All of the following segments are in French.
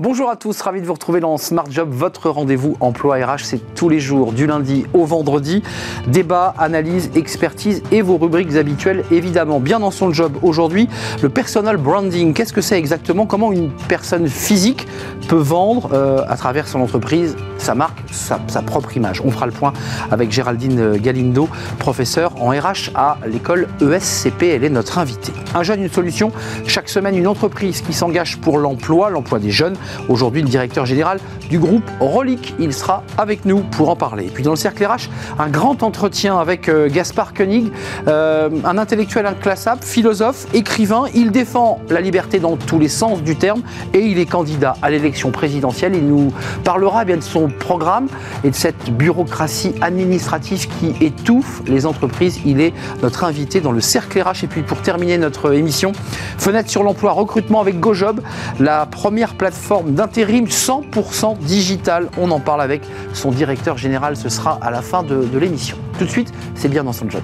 Bonjour à tous, ravi de vous retrouver dans Smart Job, votre rendez-vous emploi RH. C'est tous les jours, du lundi au vendredi. Débat, analyse, expertise et vos rubriques habituelles, évidemment. Bien dans son job aujourd'hui, le personal branding. Qu'est-ce que c'est exactement? Comment une personne physique peut vendre euh, à travers son entreprise sa marque, sa, propre image On fera le point avec Géraldine Galindo, professeure en RH à l'école ESCP. Elle est notre invitée. Un jeune, une solution. Chaque semaine, une entreprise qui s'engage pour l'emploi, l'emploi des jeunes Aujourd'hui, le directeur général du groupe Rolik, il sera avec nous pour en parler. Et puis dans le cercle RH, un grand entretien avec euh, Gaspard Koenig, euh, un intellectuel inclassable, philosophe, écrivain. Il défend la liberté dans tous les sens du terme et il est candidat à l'élection présidentielle. Il nous parlera bien de son programme et de cette bureaucratie administrative qui étouffe les entreprises. Il est notre invité dans le cercle RH. Et puis pour terminer notre émission, fenêtre sur l'emploi, recrutement avec GoJob, la première plateforme d'intérim 100% digital. On en parle avec son directeur général. Ce sera à la fin de l'émission. Tout de suite, c'est bien dans son job.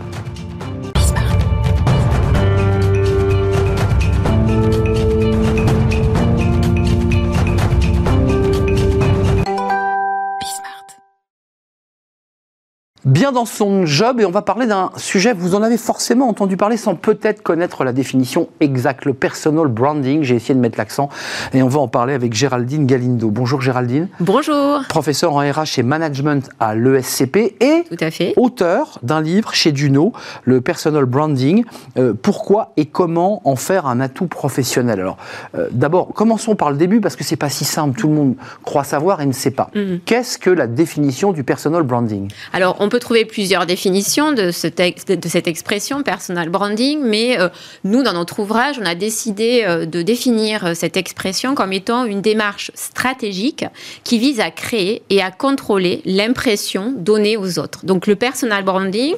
Bien dans son job et on va parler d'un sujet, vous en avez forcément entendu parler sans peut-être connaître la définition exacte, le personal branding. J'ai essayé de mettre l'accent et on va en parler avec Géraldine Galindo. Bonjour Géraldine. Bonjour. Professeur en RH et management à l'ESCP et Tout à fait. auteur d'un livre chez Duno, le personal branding. Euh, pourquoi et comment en faire un atout professionnel? Alors euh, d'abord, commençons par le début parce que c'est pas si simple. Tout le monde croit savoir et ne sait pas. Mm -hmm. Qu'est-ce que la définition du personal branding? Alors on peut trouver plusieurs définitions de, cette expression personal branding, mais euh, nous, dans notre ouvrage, on a décidé euh, de définir euh, cette expression comme étant une démarche stratégique qui vise à créer et à contrôler l'impression donnée aux autres. Donc le personal branding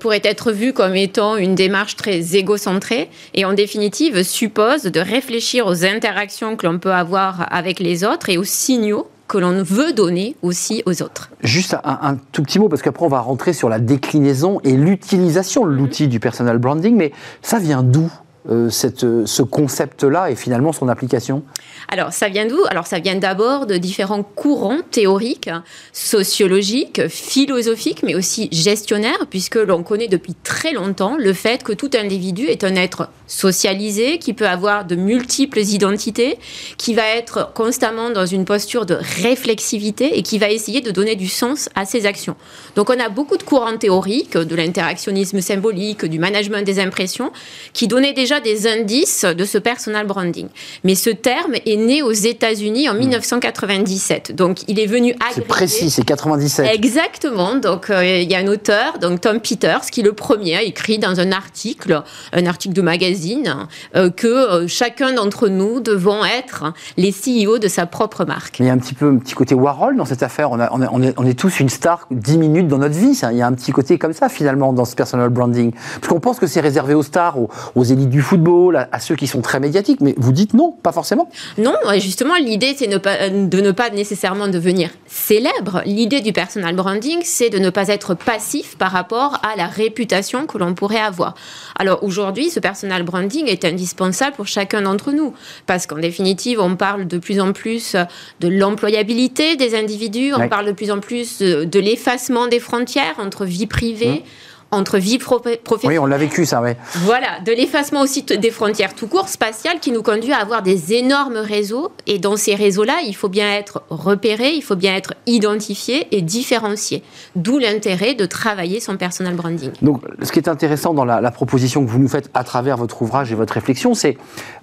pourrait être vu comme étant une démarche très égocentrée et en définitive suppose de réfléchir aux interactions que l'on peut avoir avec les autres et aux signaux que l'on veut donner aussi aux autres. Juste un, tout petit mot, parce qu'après on va rentrer sur la déclinaison et l'utilisation de l'outil du personal branding, mais ça vient d'où euh, cette, ce concept-là et finalement son application? Alors, ça vient d'où? Alors, ça vient d'abord de différents courants théoriques, sociologiques, philosophiques, mais aussi gestionnaires, puisque l'on connaît depuis très longtemps le fait que tout individu est un être socialisé, qui peut avoir de multiples identités, qui va être constamment dans une posture de réflexivité et qui va essayer de donner du sens à ses actions. Donc, on a beaucoup de courants théoriques, de l'interactionnisme symbolique, du management des impressions, qui donnaient déjà des indices de ce personal branding. Mais ce terme est né aux États-Unis en 1997. Donc, il est venu agréger... C'est précis, c'est 97. Exactement. Donc, euh, il y a un auteur, donc Tom Peters, qui le premier a écrit dans un article, un article de magazine, euh, que euh, chacun d'entre nous devons être les CEO de sa propre marque. Mais il y a un petit peu un petit côté Warhol dans cette affaire. On, a, on, a, on, est, on est, tous une star 10 minutes dans notre vie. Ça. Il y a un petit côté comme ça, finalement, dans ce personal branding. Parce qu'on pense que c'est réservé aux stars, aux, aux élites du football, à, à, ceux qui sont très médiatiques. Mais vous dites non, pas forcément. Non, justement, l'idée, c'est pas, de ne pas nécessairement devenir célèbre. L'idée du personal branding, c'est de ne pas être passif par rapport à la réputation que l'on pourrait avoir. Alors aujourd'hui, ce personal branding est indispensable pour chacun d'entre nous, parce qu'en définitive, on parle de plus en plus de l'employabilité des individus, on ouais. parle de plus en plus de, de l'effacement des frontières entre vie privée. Mmh entre vie professionnelle. Oui, on l'a vécu, ça, oui. Voilà, de l'effacement aussi des frontières tout court spatiales qui nous conduit à avoir des énormes réseaux. Et dans ces réseaux-là, il faut bien être repéré, il faut bien être identifié et différencié. D'où l'intérêt de travailler son personal branding. Donc, ce qui est intéressant dans la, la, proposition que vous nous faites à travers votre ouvrage et votre réflexion, c'est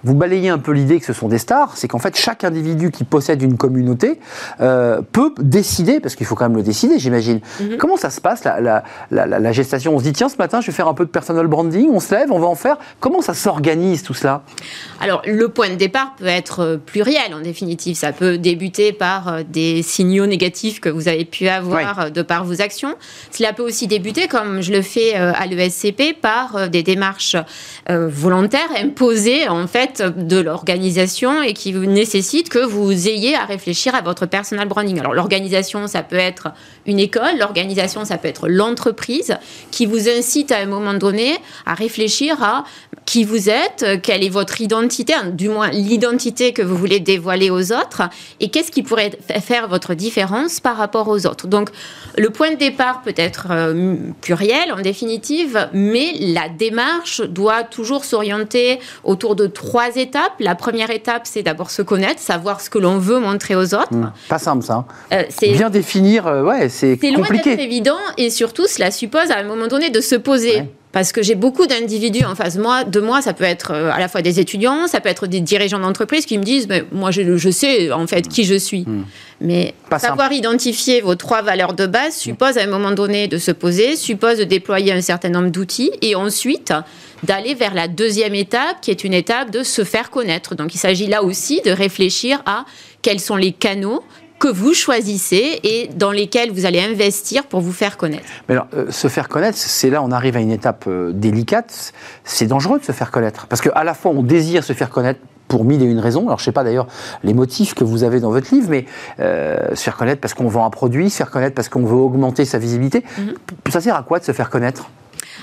vous balayez un peu l'idée que ce sont des stars, c'est qu'en fait, chaque individu qui possède une communauté euh, peut décider, parce qu'il faut quand même le décider, j'imagine. Mm -hmm. Comment ça se passe, la, la, la, la gestation on se dit tiens ce matin je vais faire un peu de personal branding, on se lève, on va en faire. Comment ça s'organise tout cela? Alors le point de départ peut être pluriel en définitive. Ça peut débuter par des signaux négatifs que vous avez pu avoir oui. de par vos actions. Cela peut aussi débuter, comme je le fais à l'ESCP, par des démarches volontaires imposées en fait de l'organisation et qui nécessitent que vous ayez à réfléchir à votre personal branding. Alors l'organisation, ça peut être une école, l'organisation, ça peut être l'entreprise qui vous incite à un moment donné à réfléchir à qui vous êtes, quelle est votre identité, hein, du moins l'identité que vous voulez dévoiler aux autres, et qu'est-ce qui pourrait faire votre différence par rapport aux autres. Donc, le point de départ peut être euh, pluriel en définitive, mais la démarche doit toujours s'orienter autour de trois étapes. La première étape, c'est d'abord se connaître, savoir ce que l'on veut montrer aux autres. Hmm. pas simple ça. Hein. Euh, c'est Bien définir, euh, ouais, c'est compliqué. C'est loin d'être évident, et surtout, cela suppose à un moment donné de se poser. Parce que j'ai beaucoup d'individus en face de moi. De moi, ça peut être euh, à la fois des étudiants, ça peut être des dirigeants d'entreprise qui me disent mais Moi, je, sais en fait qui je suis. Hmm. Mais savoir identifier vos trois valeurs de base suppose à un moment donné de se poser, suppose de déployer un certain nombre d'outils et ensuite d'aller vers la deuxième étape qui est une étape de se faire connaître. Donc il s'agit là aussi de réfléchir à quels sont les canaux que vous choisissez et dans lesquels vous allez investir pour vous faire connaître. Mais alors, euh, se faire connaître, c'est là on arrive à une étape euh, délicate. C'est dangereux de se faire connaître parce qu'à la fois on désire se faire connaître pour mille et une raisons. Alors je ne sais pas d'ailleurs les motifs que vous avez dans votre livre, mais euh, se faire connaître parce qu'on vend un produit, se faire connaître parce qu'on veut augmenter sa visibilité. Mm-hmm. Ça sert à quoi de se faire connaître?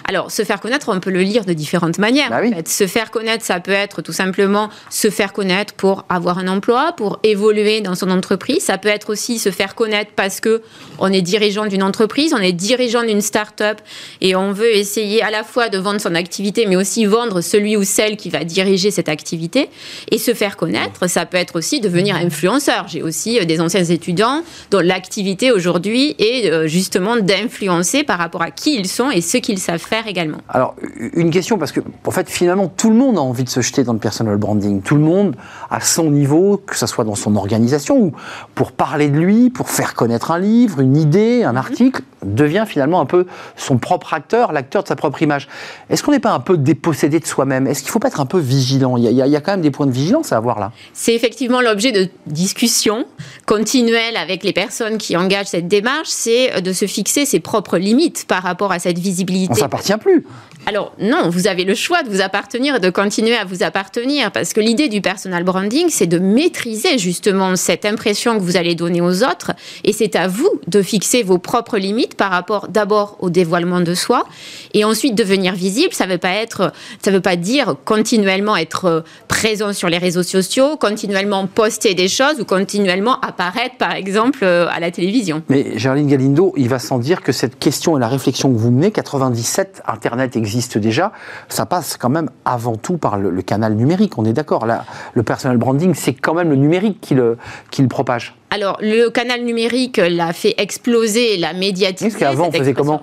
Alors, se faire connaître, on peut le lire de différentes manières. Bah se faire connaître, ça peut être tout simplement se faire connaître pour avoir un emploi, pour évoluer dans son entreprise. Ça peut être aussi se faire connaître parce que on est dirigeant d'une entreprise, on est dirigeant d'une start-up et on veut essayer à la fois de vendre son activité, mais aussi vendre celui ou celle qui va diriger cette activité. Et se faire connaître, ça peut être aussi devenir influenceur. J'ai aussi euh, des anciens étudiants dont l'activité aujourd'hui est euh, justement d'influencer par rapport à qui ils sont et ce qu'ils savent faire également. Alors, une question, parce que, en fait, finalement, tout le monde a envie de se jeter dans le personal branding. Tout le monde, à son niveau, que ce soit dans son organisation ou pour parler de lui, pour faire connaître un livre, une idée, un mhm. article, devient finalement un peu son propre acteur, l'acteur de sa propre image. Est-ce qu'on n'est pas un peu dépossédé de soi-même? Est-ce qu'il ne faut pas être un peu vigilant? Il y, a, il y, a, quand même des points de vigilance à avoir là. C'est effectivement l'objet de discussions continuelles avec les personnes qui engagent cette démarche, c'est de se fixer ses propres limites par rapport à cette visibilité. On s'appartient plus. Alors non, vous avez le choix de vous appartenir et de continuer à vous appartenir parce que l'idée du personal branding, c'est de maîtriser justement cette impression que vous allez donner aux autres et c'est à vous de fixer vos propres limites par rapport d'abord au dévoilement de soi et ensuite devenir visible. Ça veut pas être, veut pas dire continuellement être présent sur les réseaux sociaux, continuellement poster des choses ou continuellement apparaître par exemple à la télévision. Mais Gerline Galindo, il va sans dire que cette question et la réflexion que vous menez, 97, Internet existe existe déjà, ça passe quand même avant tout par le, canal numérique. On est d'accord. Le personal branding, c'est quand même le numérique qui le, qui le propage. Alors, le canal numérique l'a fait exploser, l'a médiatisé. Est-ce qu'avant, on faisait comment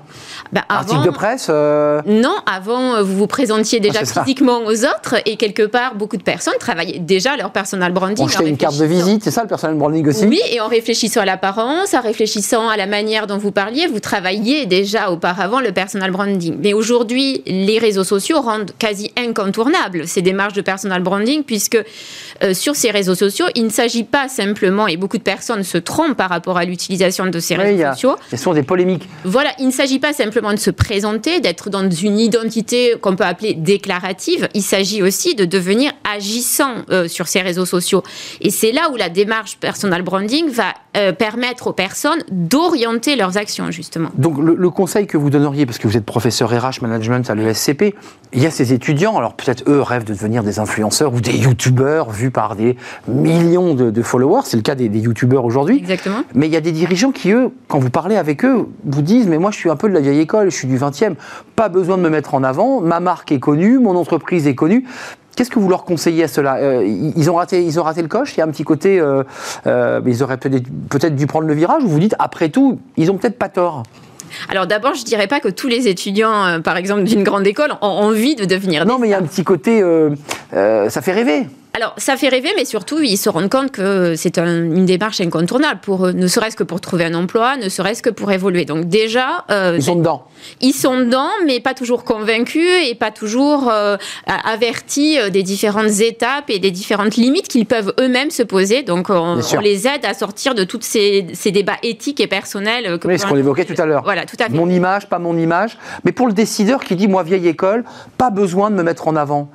bah, Article de presse euh Non, avant, vous vous présentiez déjà ah, physiquement aux autres et quelque part, beaucoup de personnes travaillaient déjà leur personal branding. On jetait une carte de visite, c'est ça le personal branding aussi Oui, et en réfléchissant à l'apparence, en réfléchissant à la manière dont vous parliez, vous travailliez déjà auparavant le personal branding. Mais aujourd'hui, les réseaux sociaux rendent quasi incontournables ces démarches de personal branding puisque euh, sur ces réseaux sociaux, il ne s'agit pas simplement, et beaucoup de personnes personnes se trompent par rapport à l'utilisation de ces réseaux sociaux. Ce sont des polémiques. Voilà, il ne s'agit pas simplement de se présenter, d'être dans une identité qu'on peut appeler déclarative. Il s'agit aussi de devenir agissant euh, sur ces réseaux sociaux. Et c'est là où la démarche personal branding va euh, permettre aux personnes d'orienter leurs actions, justement. Donc, le, le, conseil que vous donneriez, parce que vous êtes professeur RH management à l'ESCP, il y a ces étudiants, alors peut-être eux rêvent de devenir des influenceurs ou des youtubeurs vus par des millions de, followers. C'est le cas des, des youtubeurs aujourd'hui. Exactement. Mais il y a des dirigeants qui, eux, quand vous parlez avec eux, vous disent Mais moi, je suis un peu de la vieille école, je suis du 20e, pas besoin de me metêtre en avant, ma marque est connue, mon entreprise est connue. Qu'est-ce que vous leur conseillez à cela? Euh, ils, ont raté, ils ont raté le coche? Il y a un petit côté, euh, euh, ils auraient peut-être dû prendre le virage, ou vous dites, après tout, ils ont peut-être pas tort alors d'abord, je dirais pas que tous les étudiants, par exemple, d'une grande école, ont envie de devenir. Non, mais il y a un petit côté, ça fait rêver. Alors, ça fait rêver, mais surtout, ils se rendent compte que c'est une démarche incontournable, pour ne serait-ce que pour trouver un emploi, ne serait-ce que pour évoluer. Donc déjà... Euh, ils sont dedans. Ils sont dedans, mais pas toujours convaincus et pas toujours euh, avertis euh, des différentes étapes et des différentes limites qu'ils peuvent eux-mêmes se poser. Donc, on, les aide à sortir de tous ces, débats éthiques et personnels. Que oui, ce qu'on évoquait tout à l'heure. Voilà, tout à fait. Mon image, pas mon image. Mais pour le décideur qui dit, moi, vieille école, pas besoin de me mettre en avant,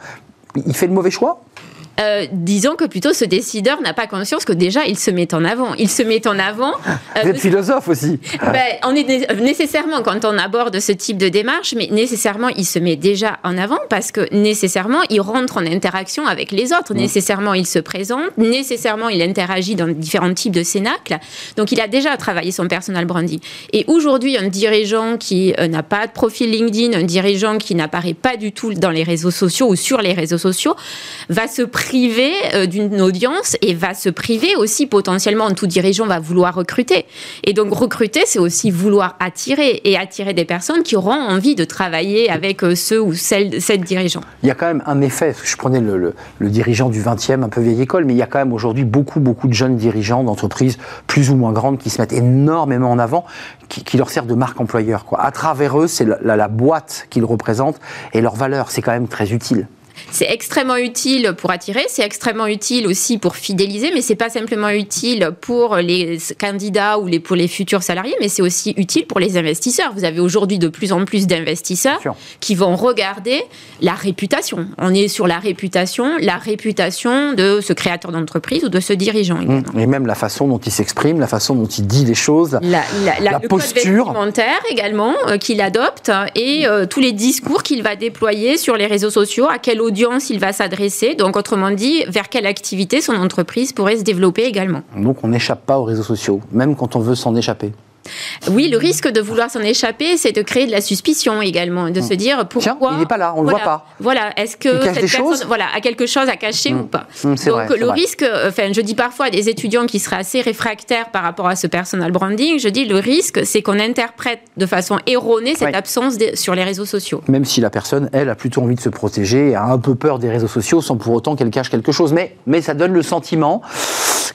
il fait le mauvais choix euh, disons que plutôt ce décideur n'a pas conscience que déjà il se met en avant. Il se met en avant. Euh, Vous êtes philosophe aussi. Ben, on est nécessairement quand on aborde ce type de démarche, mais nécessairement il se met déjà en avant parce que nécessairement il rentre en interaction avec les autres. Mm. Nécessairement il se présente. Nécessairement il interagit dans différents types de cénacles. Donc il a déjà travaillé son personal branding. Et aujourd'hui, un dirigeant qui euh, n'a pas de profil LinkedIn, un dirigeant qui n'apparaît pas du tout dans les réseaux sociaux ou sur les réseaux sociaux, va se priver euh, d'une audience et va se priver aussi potentiellement, tout dirigeant va vouloir recruter. Et donc recruter, c'est aussi vouloir attirer et attirer des personnes qui auront envie de travailler avec euh, ceux ou celles, cette dirigeants. Il y a quand même un effet, je prenais le, dirigeant du 20e, un peu vieille école, mais il y a quand même aujourd'hui beaucoup, beaucoup de jeunes dirigeants d'entreprises plus ou moins grandes qui se mettent énormément en avant, qui, leur sert de marque employeur. Quoi. À travers eux, c'est la, la boîte qu'ils représentent et leur valeur, c'est quand même très utile. C'est extrêmement utile pour attirer, c'est extrêmement utile aussi pour fidéliser, mais c'est pas simplement utile pour les candidats ou les, pour les futurs salariés, mais c'est aussi utile pour les investisseurs. Vous avez aujourd'hui de plus en plus d'investisseurs qui vont regarder la réputation. On est sur la réputation, la réputation de ce créateur d'entreprise ou de ce dirigeant. Mmh. Et même la façon dont il s'exprime, la façon dont il dit les choses, la, la, le posture. également euh, qu'il adopte et euh, tous les discours qu'il va déployer sur les réseaux sociaux, à quelle audience il va s'adresser, donc autrement dit, vers quelle activité son entreprise pourrait se développer également. Donc on n'échappe pas aux réseaux sociaux, même quand on veut s'en échapper. Oui, le risque de vouloir s'en échapper, c'est de créer de la suspicion également, de se dire pourquoi. Tiens, il n'est pas là, on ne le voit pas. Voilà, est-ce que cette personne voilà, a quelque chose à cacher mmh. ou pas mmh, Donc le risque, enfin, je dis parfois à des étudiants qui seraient assez réfractaires par rapport à ce personal branding, je dis le risque, c'est qu'on interprète de façon erronée cette absence sur les réseaux sociaux. Même si la personne, elle, a plutôt envie de se protéger, a un peu peur des réseaux sociaux, sans pour autant qu'elle cache quelque chose. Mais, mais ça donne le sentiment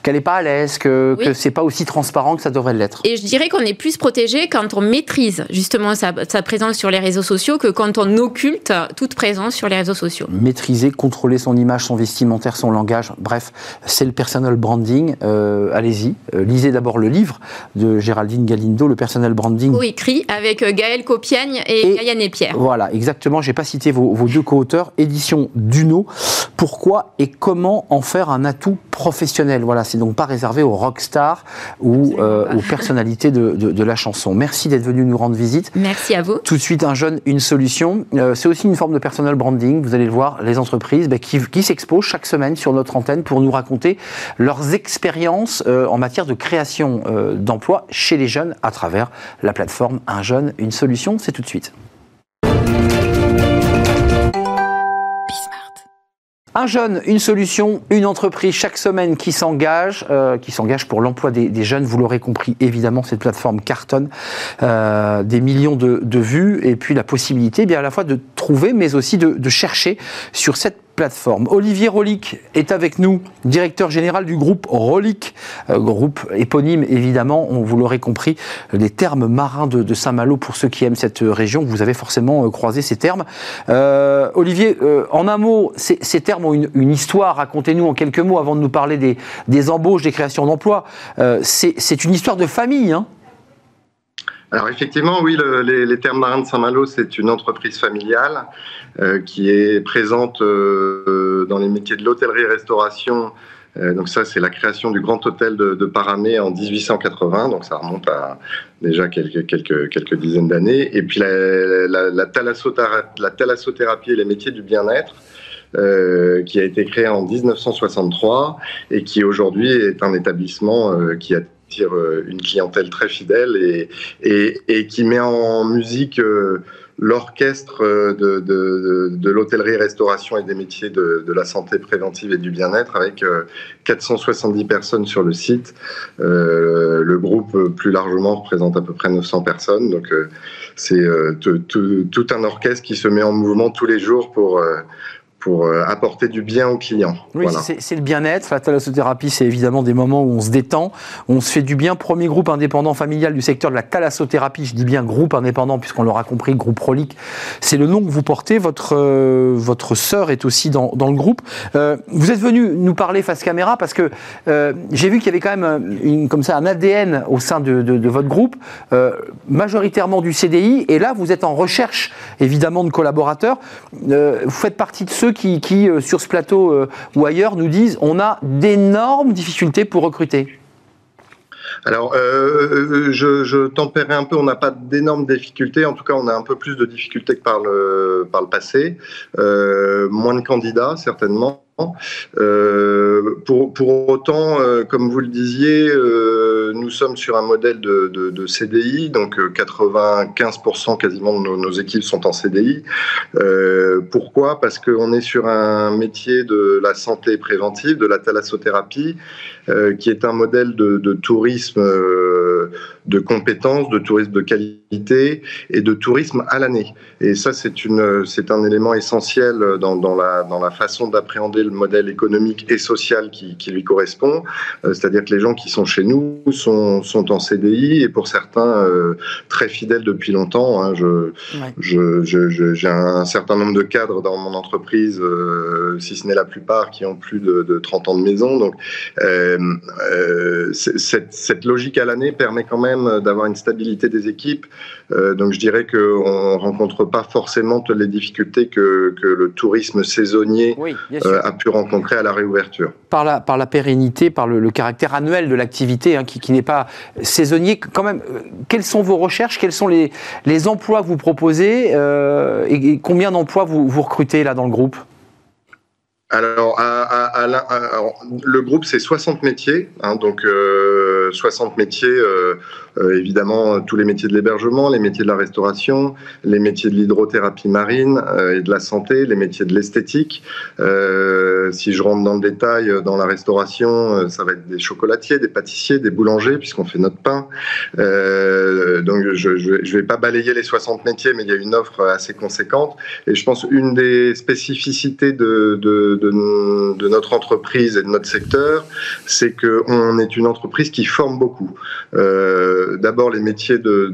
qu'elle n'est pas à l'aise, que, ce que c'est pas aussi transparent que ça devrait l'être. Et je dirais qu'on est plus protégé quand on maîtrise justement sa, présence sur les réseaux sociaux que quand on occulte toute présence sur les réseaux sociaux. Maîtriser, contrôler son image, son vestimentaire, son langage, bref, c'est le personal branding. Euh, allez-y, euh, lisez d'abord le livre de Géraldine Galindo, le personal branding. écrit avec euh, Gaël Copiagne et, Gaëlle et Pierre. Voilà, exactement. J'ai pas cité vos, vos deux co-auteurs, édition Duno. Pourquoi et comment en faire un atout professionnel Voilà, c'est donc pas réservé aux rockstars ou euh, aux personnalités de, la chanson. Merci d'être venu nous rendre visite. Merci à vous. Tout de suite, un jeune, une solution. Euh, c'est aussi une forme de personal branding. Vous allez le voir, les entreprises bah, qui, s'exposent chaque semaine sur notre antenne pour nous raconter leurs expériences euh, en matière de création d'emplois chez les jeunes à travers la plateforme Un jeune, une solution. C'est tout de suite. Un jeune, une solution, une entreprise chaque semaine qui s'engage, euh, qui s'engage pour l'emploi des, jeunes. Vous l'aurez compris, évidemment, cette plateforme cartonne euh, des millions de, vues et puis la possibilité, bien à la fois de trouver, mais aussi de, de chercher sur cette plateforme. Olivier Rolic est avec nous, directeur général du groupe Rolic, euh, groupe éponyme évidemment, vous l'aurez compris, les termes marins de, Saint-Malo pour ceux qui aiment cette région, vous avez forcément euh, croisé ces termes. Euh, Olivier, en un mot, ces, termes ont une, histoire, racontez-nous en quelques mots avant de nous parler des, des embauches, des créations d'emplois. c'est une histoire de famille, hein alors effectivement, oui, les, termes marins de Saint-Malo, c'est une entreprise familiale euh, qui est présente euh, dans les métiers de l'hôtellerie-restauration. Euh, donc ça, c'est la création du Grand Hôtel de, Paramé en 1880, donc ça remonte à déjà quelques, dizaines d'années. Et puis la, la, la, thalassothérapie et les métiers du bien-être, qui a été créé en 1963 et qui aujourd'hui est un établissement qui a euh, une clientèle très fidèle et, qui met en musique euh, l'orchestre euh, de, de l'hôtellerie-restauration et des métiers de, de, la santé préventive et du bien-être avec 470 personnes sur le site. le groupe, plus largement, représente à peu près 900 personnes. Donc, c'est tout un orchestre qui se met en mouvement tous les jours pour pour euh, apporter du bien aux clients. Oui, c'est le bien-être. La thalassothérapie, c'est évidemment des moments où on se détend, on se fait du bien. Premier groupe indépendant familial du secteur de la thalassothérapie, je dis bien groupe indépendant puisqu'on l'aura compris, groupe Rolic, c'est le nom que vous portez. Votre, euh, votre sœur est aussi dans, dans le groupe. Euh, vous êtes venu nous parler face caméra parce que j'ai vu qu'il y avait quand même une, comme ça, un ADN au sein de, de, de votre groupe, majoritairement du CDI, et là vous êtes en recherche évidemment de collaborateurs. vous faites partie de ceux qui, sur ce plateau ou ailleurs, nous disent on a d'énormes difficultés pour recruter. Alors, euh, je, je tempérais un peu, on n'a pas d'énormes difficultés, en tout cas on a un peu plus de difficultés que par le, par le passé, euh, moins de candidats certainement. Euh, pour, pour, autant, euh, comme vous le disiez, euh, nous sommes sur un modèle de, de, de CDI, donc 95% quasiment de nos, nos, équipes sont en CDI. pourquoi? Parce qu'on est sur un métier de la santé préventive, de la thalassothérapie, qui est un modèle de, de tourisme de compétences, de tourisme de qualité et de tourisme à l'année. Et ça, c'est une, c'est un élément essentiel dans, dans, la, dans la façon d'appréhender le modèle économique et social qui, qui lui correspond. Euh, c'est-à-dire que les gens qui sont chez nous sont, sont en CDI et pour certains euh, très fidèles depuis longtemps. Hein. Je, je, je, j'ai un certain nombre de cadres dans mon entreprise, euh, si ce n'est la plupart, qui ont plus de, de 30 ans de maison. Donc, cette, cette logique à l'année permet quand même d'avoir une stabilité des équipes. Euh, donc je dirais qu'on ne rencontre pas forcément toutes les difficultés que, le tourisme saisonnier euh, a pu rencontrer à la réouverture. Par la, par la pérennité, par le, caractère annuel de l'activité, hein, qui, n'est pas saisonnier, quand même, euh, quelles sont vos recherches? Quels sont les, les emplois que vous proposez et, combien d'emplois vous, vous recrutez là dans le groupe? Alors, à, le groupe, c'est 60 métiers, hein, donc 60 métiers euh, évidemment tous les métiers de l'hébergement, les métiers de la restauration, les métiers de l'hydrothérapie marine euh, et de la santé, les métiers de l'esthétique. Euh, si je rentre dans le détail, dans la restauration, ça va être des chocolatiers, des pâtissiers, des boulangers, puisqu'on fait notre pain. donc je ne vais pas balayer les 60 métiers, mais il y a une offre assez conséquente. Et je pense une des spécificités de, notre entreprise et de notre secteur, c'est qu'on est une entreprise qui forme beaucoup. Euh, d'abord, les métiers de,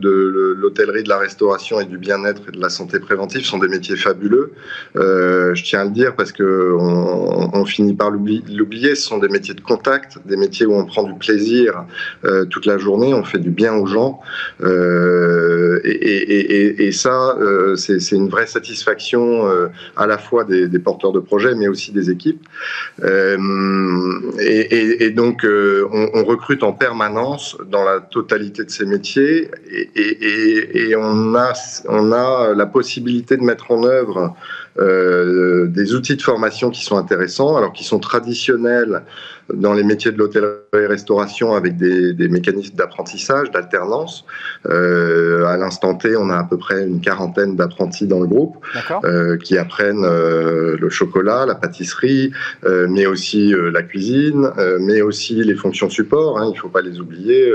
l'hôtellerie, de la restauration et du bien-être et de la santé préventive sont des métiers fabuleux. Euh, je tiens à le dire parce que on, finit par l'oublier. Ce sont des métiers de contact, des métiers où on prend du plaisir euh, toute la journée, on fait du bien aux gens. Euh, et, ça, c'est une vraie satisfaction à la fois des, porteurs de projets, mais aussi des équipes. et, donc, on, on recrute en permanence dans la totalité de ces métiers et, on, a, on a la possibilité de mettre en œuvre euh, des outils de formation qui sont intéressants, alors qui sont traditionnels dans les métiers de l'hôtellerie-restauration avec des, mécanismes d'apprentissage, d'alternance. Euh, à l'instant T, on a à peu près une quarantaine d'apprentis dans le groupe euh, qui apprennent euh, le chocolat, la pâtisserie, mais aussi la cuisine, mais aussi les fonctions support. Hein, il ne faut pas les oublier.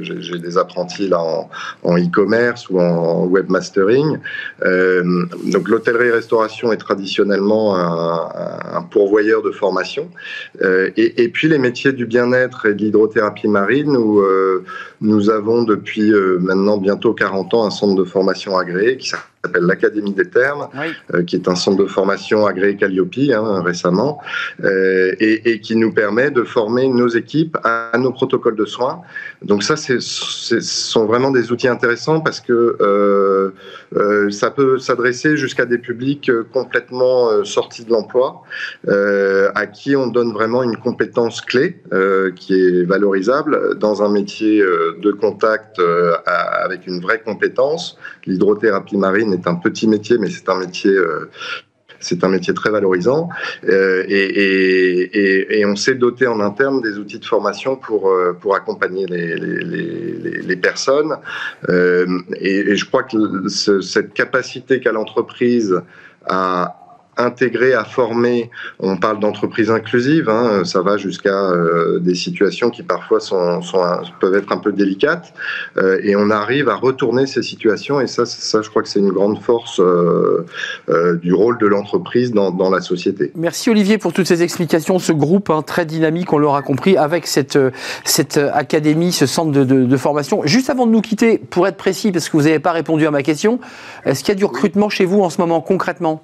J'ai des apprentis là en e-commerce ou en webmastering. donc l'hôtellerie-restauration est traditionnellement un, pourvoyeur de formation. et et, puis les métiers du bien-être et de l'hydrothérapie marine, où euh, nous avons depuis euh, maintenant bientôt 40 ans un centre de formation agréé qui s'appelle l'Académie des Termes, euh, qui est un centre de formation agréé Calliope hein, récemment, et, qui nous permet de former nos équipes à, nos protocoles de soins. Donc ça, ce sont vraiment des outils intéressants parce que ça peut s'adresser jusqu'à des publics complètement sortis de l'emploi, à qui on donne vraiment une compétence clé euh, qui est valorisable dans un métier euh, de contact euh, avec une vraie compétence. L'hydrothérapie marine est un petit métier, mais c'est un métier c'est un métier très valorisant et, on s'est doté en interne des outils de formation pour, pour accompagner les, les, personnes. et, je crois que cette capacité qu'a l'entreprise à intégrer, à former. On parle d'entreprise inclusive, hein, ça va jusqu'à euh, des situations qui parfois sont, peuvent être un peu délicates, euh, et on arrive à retourner ces situations, et ça, ça je crois que c'est une grande force euh, du rôle de l'entreprise dans, dans, la société. Merci Olivier pour toutes ces explications, ce groupe hein, très dynamique, on l'aura compris, avec cette, cette académie, ce centre de, formation. Juste avant de nous quitter, pour être précis, parce que vous n'avez pas répondu à ma question, est-ce qu'il y a du recrutement chez vous en ce moment concrètement?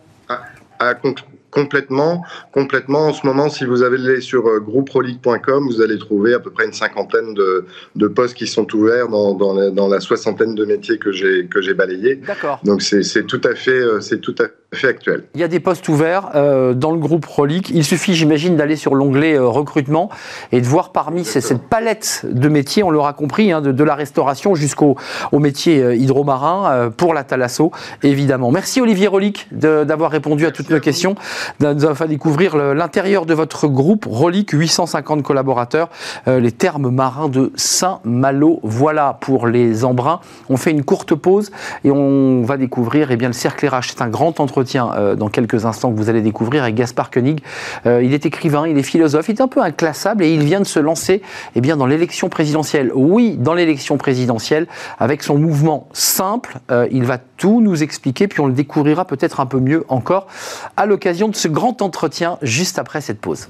Complètement, complètement. En ce moment, si vous allez sur euh, grouperoleague.com, vous allez trouver à peu près une cinquantaine de, postes qui sont ouverts dans, dans, la, soixantaine de métiers que j'ai que j'ai balayés. D'accord. Donc c'est tout à fait c'est tout à fait actuel. Il y a des postes ouverts euh, dans le groupe Rolik. Il suffit, j'imagine, d'aller sur l'onglet euh, recrutement et de voir parmi ces, cette palette de métiers, on l'aura compris, hein, de, de, la restauration jusqu'au au métier euh, hydromarin pour la Thalasso, évidemment. Merci Olivier Rolik d'avoir répondu à toutes Merci nos à questions, de nous avoir fait découvrir l'intérieur de votre groupe Rolik, 850 collaborateurs, les termes marins de Saint-Malo. Voilà pour les embruns. On fait une courte pause et on va découvrir eh bien, le cercle RH. C'est un grand entretien euh, dans quelques instants que vous allez découvrir avec Gaspard Koenig. Euh, il est écrivain, il est philosophe, il est un peu inclassable et il vient de se lancer eh bien, dans l'élection présidentielle. Oui, dans l'élection présidentielle, avec son mouvement simple, euh, il va tout nous expliquer, puis on le découvrira peut-être un peu mieux encore à l'occasion de ce grand entretien juste après cette pause.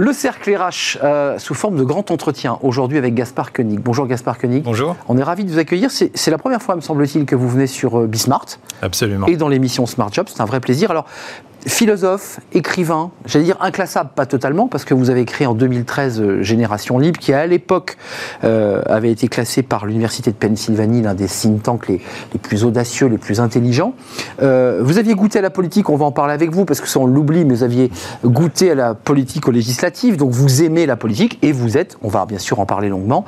Le cercle RH euh, sous forme de grand entretien aujourd'hui avec Gaspard Koenig. Bonjour Gaspard Koenig. Bonjour. On est ravi de vous accueillir. C'est la première fois, me semble-t-il, que vous venez sur euh, Bismart. Absolument. Et dans l'émission Smart Job. C'est un vrai plaisir. Alors, philosophe, écrivain, j'allais dire inclassable, pas totalement, parce que vous avez créé en 2013 euh, Génération Libre, qui à l'époque euh, avait été classé par l'Université de Pennsylvanie, l'un des think tanks les, les, plus audacieux, les plus intelligents. Euh, vous aviez goûté à la politique, on va en parler avec vous, parce que ça on l'oublie, mais vous aviez goûté à la politique aux législatives, donc vous aimez la politique, et vous êtes, on va bien sûr en parler longuement,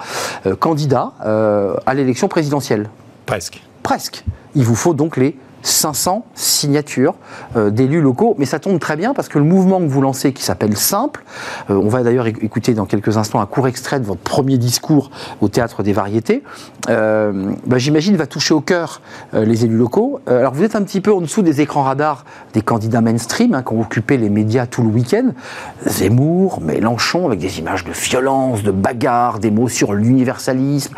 euh, candidat à l'élection présidentielle. Presque. Presque. Il vous faut donc les 500 signatures euh, d'élus locaux. Mais ça tombe très bien parce que le mouvement que vous lancez, qui s'appelle Simple, euh, on va d'ailleurs écouter dans quelques instants un court extrait de votre premier discours au Théâtre des Variétés, euh, bah, j'imagine va toucher au cœur les élus locaux. Alors vous êtes un petit peu en dessous des écrans radars des candidats mainstream hein, qui ont occupé les médias tout le week-end. Zemmour, Mélenchon, avec des images de violence, de bagarre, des mots sur l'universalisme.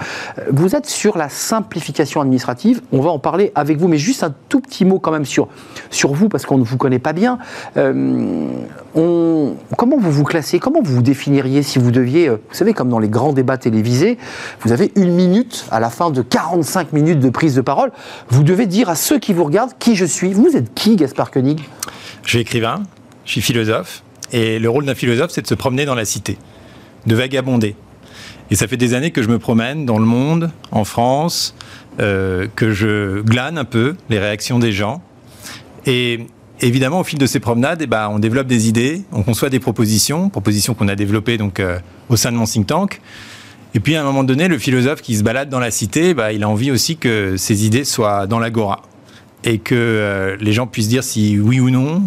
vous êtes sur la simplification administrative. On va en parler avec vous, mais juste un tout petit mot quand même sur, sur vous, parce qu'on ne vous connaît pas bien. Euh, on, comment vous vous classez Comment vous vous définiriez si vous deviez, vous savez, comme dans les grands débats télévisés, vous avez une minute à la fin de 45 minutes de prise de parole. Vous devez dire à ceux qui vous regardent qui je suis. Vous êtes qui, Gaspard Koenig? Je suis écrivain, je suis philosophe, et le rôle d'un philosophe, c'est de se promener dans la cité, de vagabonder. Et ça fait des années que je me promène dans le monde, en France, euh, que je glane un peu les réactions des gens. Et évidemment, au fil de ces promenades, eh ben, on développe des idées, on conçoit des propositions, propositions qu'on a développées donc, euh, au sein de mon think tank. Et puis, à un moment donné, le philosophe qui se balade dans la cité, bah, il a envie aussi que ses idées soient dans l'agora. Et que euh, les gens puissent dire si oui ou non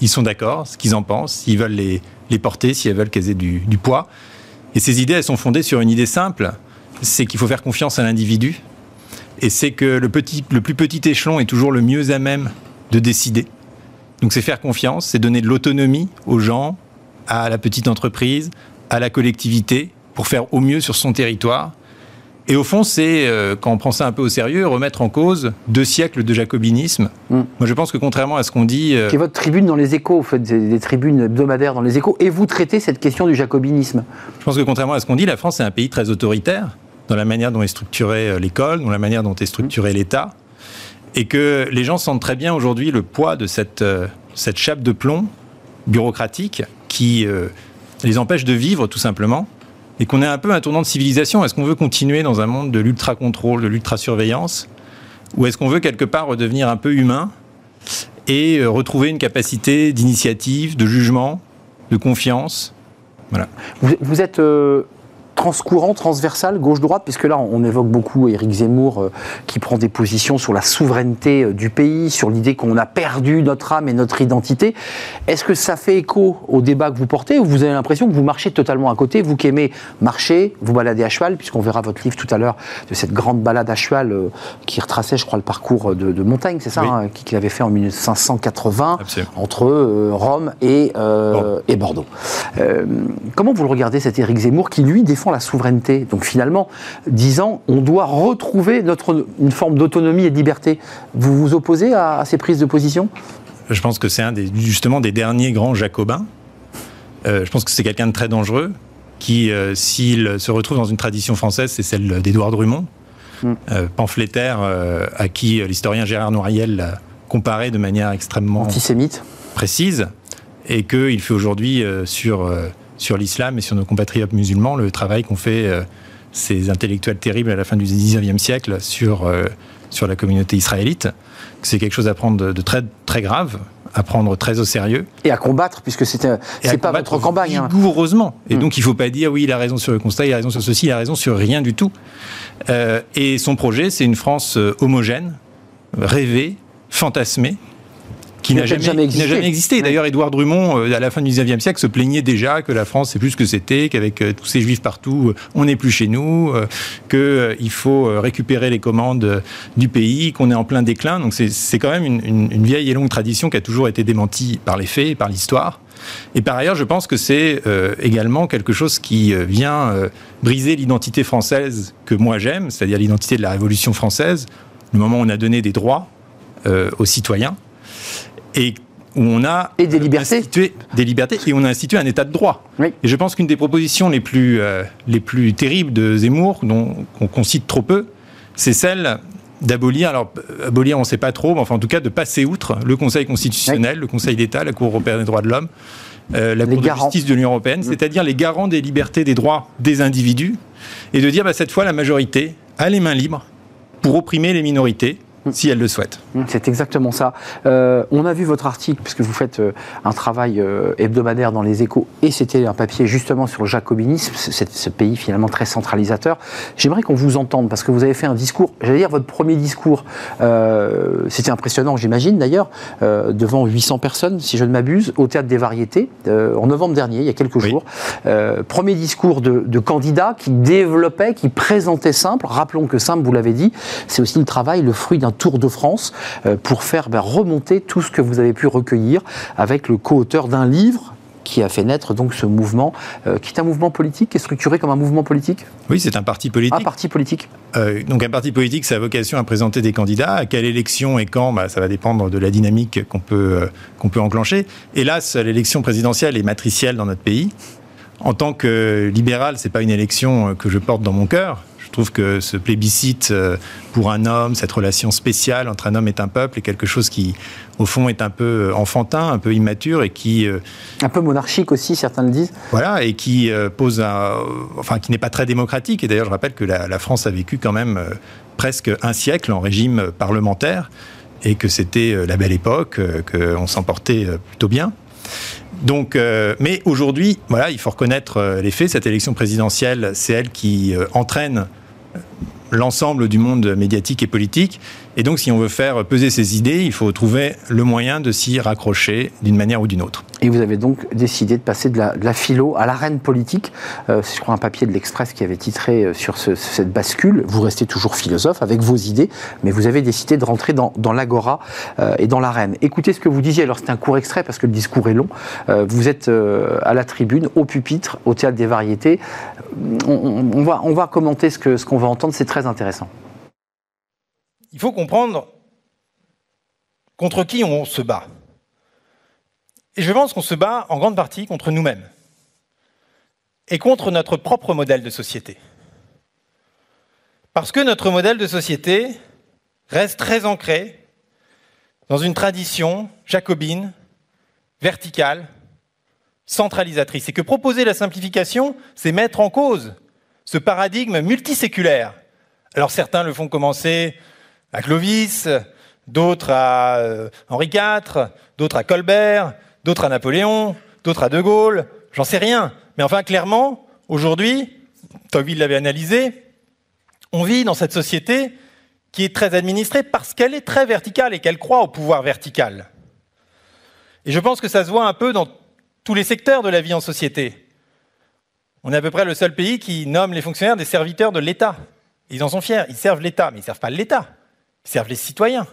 ils sont d'accord, ce qu'ils en pensent, s'ils veulent les, les porter, si elles veulent qu'elles aient du poids. Et ces idées, elles sont fondées sur une idée simple, c'est qu'il faut faire confiance à l'individu. Et c'est que le, petit, le plus petit échelon est toujours le mieux à même de décider. Donc c'est faire confiance, c'est donner de l'autonomie aux gens, à la petite entreprise, à la collectivité, pour faire au mieux sur son territoire. Et au fond, c'est, euh, quand on prend ça un peu au sérieux, remettre en cause deux siècles de jacobinisme. Mm. Moi, je pense que contrairement à ce qu'on dit... Euh... Qui est votre tribune dans les échos, vous faites des, des, tribunes hebdomadaires dans les échos, et vous traitez cette question du jacobinisme. Je pense que contrairement à ce qu'on dit, la France est un pays très autoritaire dans la manière dont est structurée l'école, dans la manière dont est structuré l'État, et que les gens sentent très bien aujourd'hui le poids de cette, euh, cette chape de plomb bureaucratique qui euh, les empêche de vivre tout simplement, et qu'on est un peu un tournant de civilisation. Est-ce qu'on veut continuer dans un monde de l'ultra-contrôle, de l'ultra-surveillance, ou est-ce qu'on veut quelque part redevenir un peu humain et euh, retrouver une capacité d'initiative, de jugement, de confiance? Voilà. Vous, vous êtes euh, transcourant, transversal, gauche-droite, puisque là on évoque beaucoup Éric Zemmour euh, qui prend des positions sur la souveraineté euh, du pays, sur l'idée qu'on a perdu notre âme et notre identité. Est-ce que ça fait écho au débat que vous portez ou vous avez l'impression que vous marchez totalement à côté, vous qui aimez marcher, vous balader à cheval, puisqu'on verra votre livre tout à l'heure de cette grande balade à cheval euh, qui retraçait, je crois, le parcours de, de Montaigne, c'est ça, Oui. hein, qu'il avait fait en 1580 Absolument. entre Rome et, Bordeaux. et Bordeaux. Comment vous le regardez, cet Éric Zemmour qui, lui, défend la souveraineté Donc finalement, disant on doit retrouver notre, une forme d'autonomie et de liberté. Vous vous opposez à, à ces prises de position? Je pense que c'est un des, justement des derniers grands jacobins. Euh, je pense que c'est quelqu'un de très dangereux qui, euh, s'il se retrouve dans une tradition française, c'est celle d'Édouard Drummond, Mm. euh, pamphlétaire à qui l'historien Gérard Noiriel l'a comparé de manière extrêmement Antisémite précise. et qu'il fait aujourd'hui sur, sur l'islam et sur nos compatriotes musulmans le travail qu'ont fait ces intellectuels terribles à la fin du 19e siècle sur, sur la communauté israélite. C'est quelque chose à prendre de très, très grave à prendre très au sérieux. Et à combattre, puisque c'est pas votre campagne. Hein. Et hmm. donc, il ne faut pas dire, oui, il a raison sur le constat, il a raison sur ceci, il a raison sur rien du tout. Euh, et son projet, c'est une France euh, homogène, rêvée, fantasmée, qui n'a jamais, existé. D'ailleurs, Édouard Drummond, euh, à la fin du 19e siècle, se plaignait déjà que la France, c'est plus ce que c'était, qu'avec euh, tous ces juifs partout, euh, on n'est plus chez nous, qu'il faut récupérer les commandes du pays, qu'on est en plein déclin. Donc c'est quand même une, vieille et longue tradition qui a toujours été démentie par les faits, par l'histoire. Et par ailleurs, je pense que c'est également quelque chose qui vient briser l'identité française que moi j'aime, c'est-à-dire l'identité de la Révolution française, le moment où on a donné des droits aux citoyens et où on a et des libertés. institué des libertés et on a institué un état de droit. Et je pense qu'une des propositions les plus, euh, les plus terribles de Zemmour, dont qu'on cite trop peu, c'est celle d'abolir, alors abolir on ne sait pas trop, mais enfin en tout cas de passer outre le Conseil constitutionnel, le Conseil d'État, la Cour européenne des droits de l'homme, euh, la Cour de justice de l'Union européenne, c'est-à-dire les garants des libertés, des droits des individus, et de dire bah, cette fois la majorité a les mains libres pour opprimer les minorités. Si elle le souhaite. Mm, c'est exactement ça. Euh, on a vu votre article, puisque vous faites euh, un travail euh, hebdomadaire dans les échos, et c'était un papier justement sur le jacobinisme, ce pays finalement très centralisateur. J'aimerais qu'on vous entende, parce que vous avez fait un discours, j'allais dire votre premier discours, c'était impressionnant j'imagine d'ailleurs, devant 800 personnes, si je ne m'abuse, au Théâtre des Variétés, en novembre dernier, il y a quelques jours. premier discours de, de candidat qui développait, qui présentait Simple. Rappelons que Simple, vous l'avez dit, c'est aussi le travail, le fruit d'un tour de France euh, pour faire ben, remonter tout ce que vous avez pu recueillir avec le co-auteur d'un livre qui a fait naître donc ce mouvement, euh, qui est un mouvement politique, qui est structuré comme un mouvement politique? Oui, c'est un parti politique. Un parti politique. Euh, donc un parti politique, ça a vocation à présenter des candidats. À quelle élection et quand? Bah, Ça va dépendre de la dynamique qu'on peut, qu'on peut enclencher. Hélas, l'élection présidentielle est matricielle dans notre pays. En tant que libéral, c'est pas une élection que je porte dans mon cœur. Je trouve que ce plébiscite euh, pour un homme, cette relation spéciale entre un homme et un peuple, est quelque chose qui, au fond, est un peu euh, enfantin, un peu immature et qui... Euh, un peu monarchique aussi, certains le disent. Voilà, et qui pose un... Enfin, qui n'est pas très démocratique. Et d'ailleurs, je rappelle que la, France a vécu quand même presque un siècle en régime parlementaire et que c'était la belle époque, qu'on s'en portait plutôt bien. Donc, mais aujourd'hui, voilà, il faut reconnaître les faits. Cette élection présidentielle, c'est elle qui entraîne l'ensemble du monde médiatique et politique. Et donc, si on veut faire peser ses idées, il faut trouver le moyen de s'y raccrocher d'une manière ou d'une autre. Et vous avez donc décidé de passer de la, philo à l'arène politique. Euh, c'est, je crois, un papier de l'Express qui avait titré euh, sur cette bascule. Vous restez toujours philosophe avec vos idées, mais vous avez décidé de rentrer dans, l'agora euh, et dans l'arène. Écoutez ce que vous disiez. Alors, c'est un court extrait parce que le discours est long. vous êtes à la tribune, au pupitre, au théâtre des variétés. On, va, commenter ce qu'on va entendre. C'est très intéressant il faut comprendre contre qui on se bat. Et je pense qu'on se bat en grande partie contre nous-mêmes et contre notre propre modèle de société. Parce que notre modèle de société reste très ancré dans une tradition jacobine, verticale, centralisatrice. Et que proposer la simplification, c'est mettre en cause ce paradigme multiséculaire. Alors certains le font commencer à Clovis, d'autres à euh, Henri IV, d'autres à Colbert, d'autres à Napoléon, d'autres à De Gaulle, j'en sais rien. Mais enfin, clairement, aujourd'hui, Tocqueville l'avait analysé, on vit dans cette société qui est très administrée parce qu'elle est très verticale et qu'elle croit au pouvoir vertical. Et je pense que ça se voit un peu dans tous les secteurs de la vie en société. On est à peu près le seul pays qui nomme les fonctionnaires des serviteurs de l'État. Ils en sont fiers, ils servent l'État, mais ils ne servent pas l'État servent les citoyens.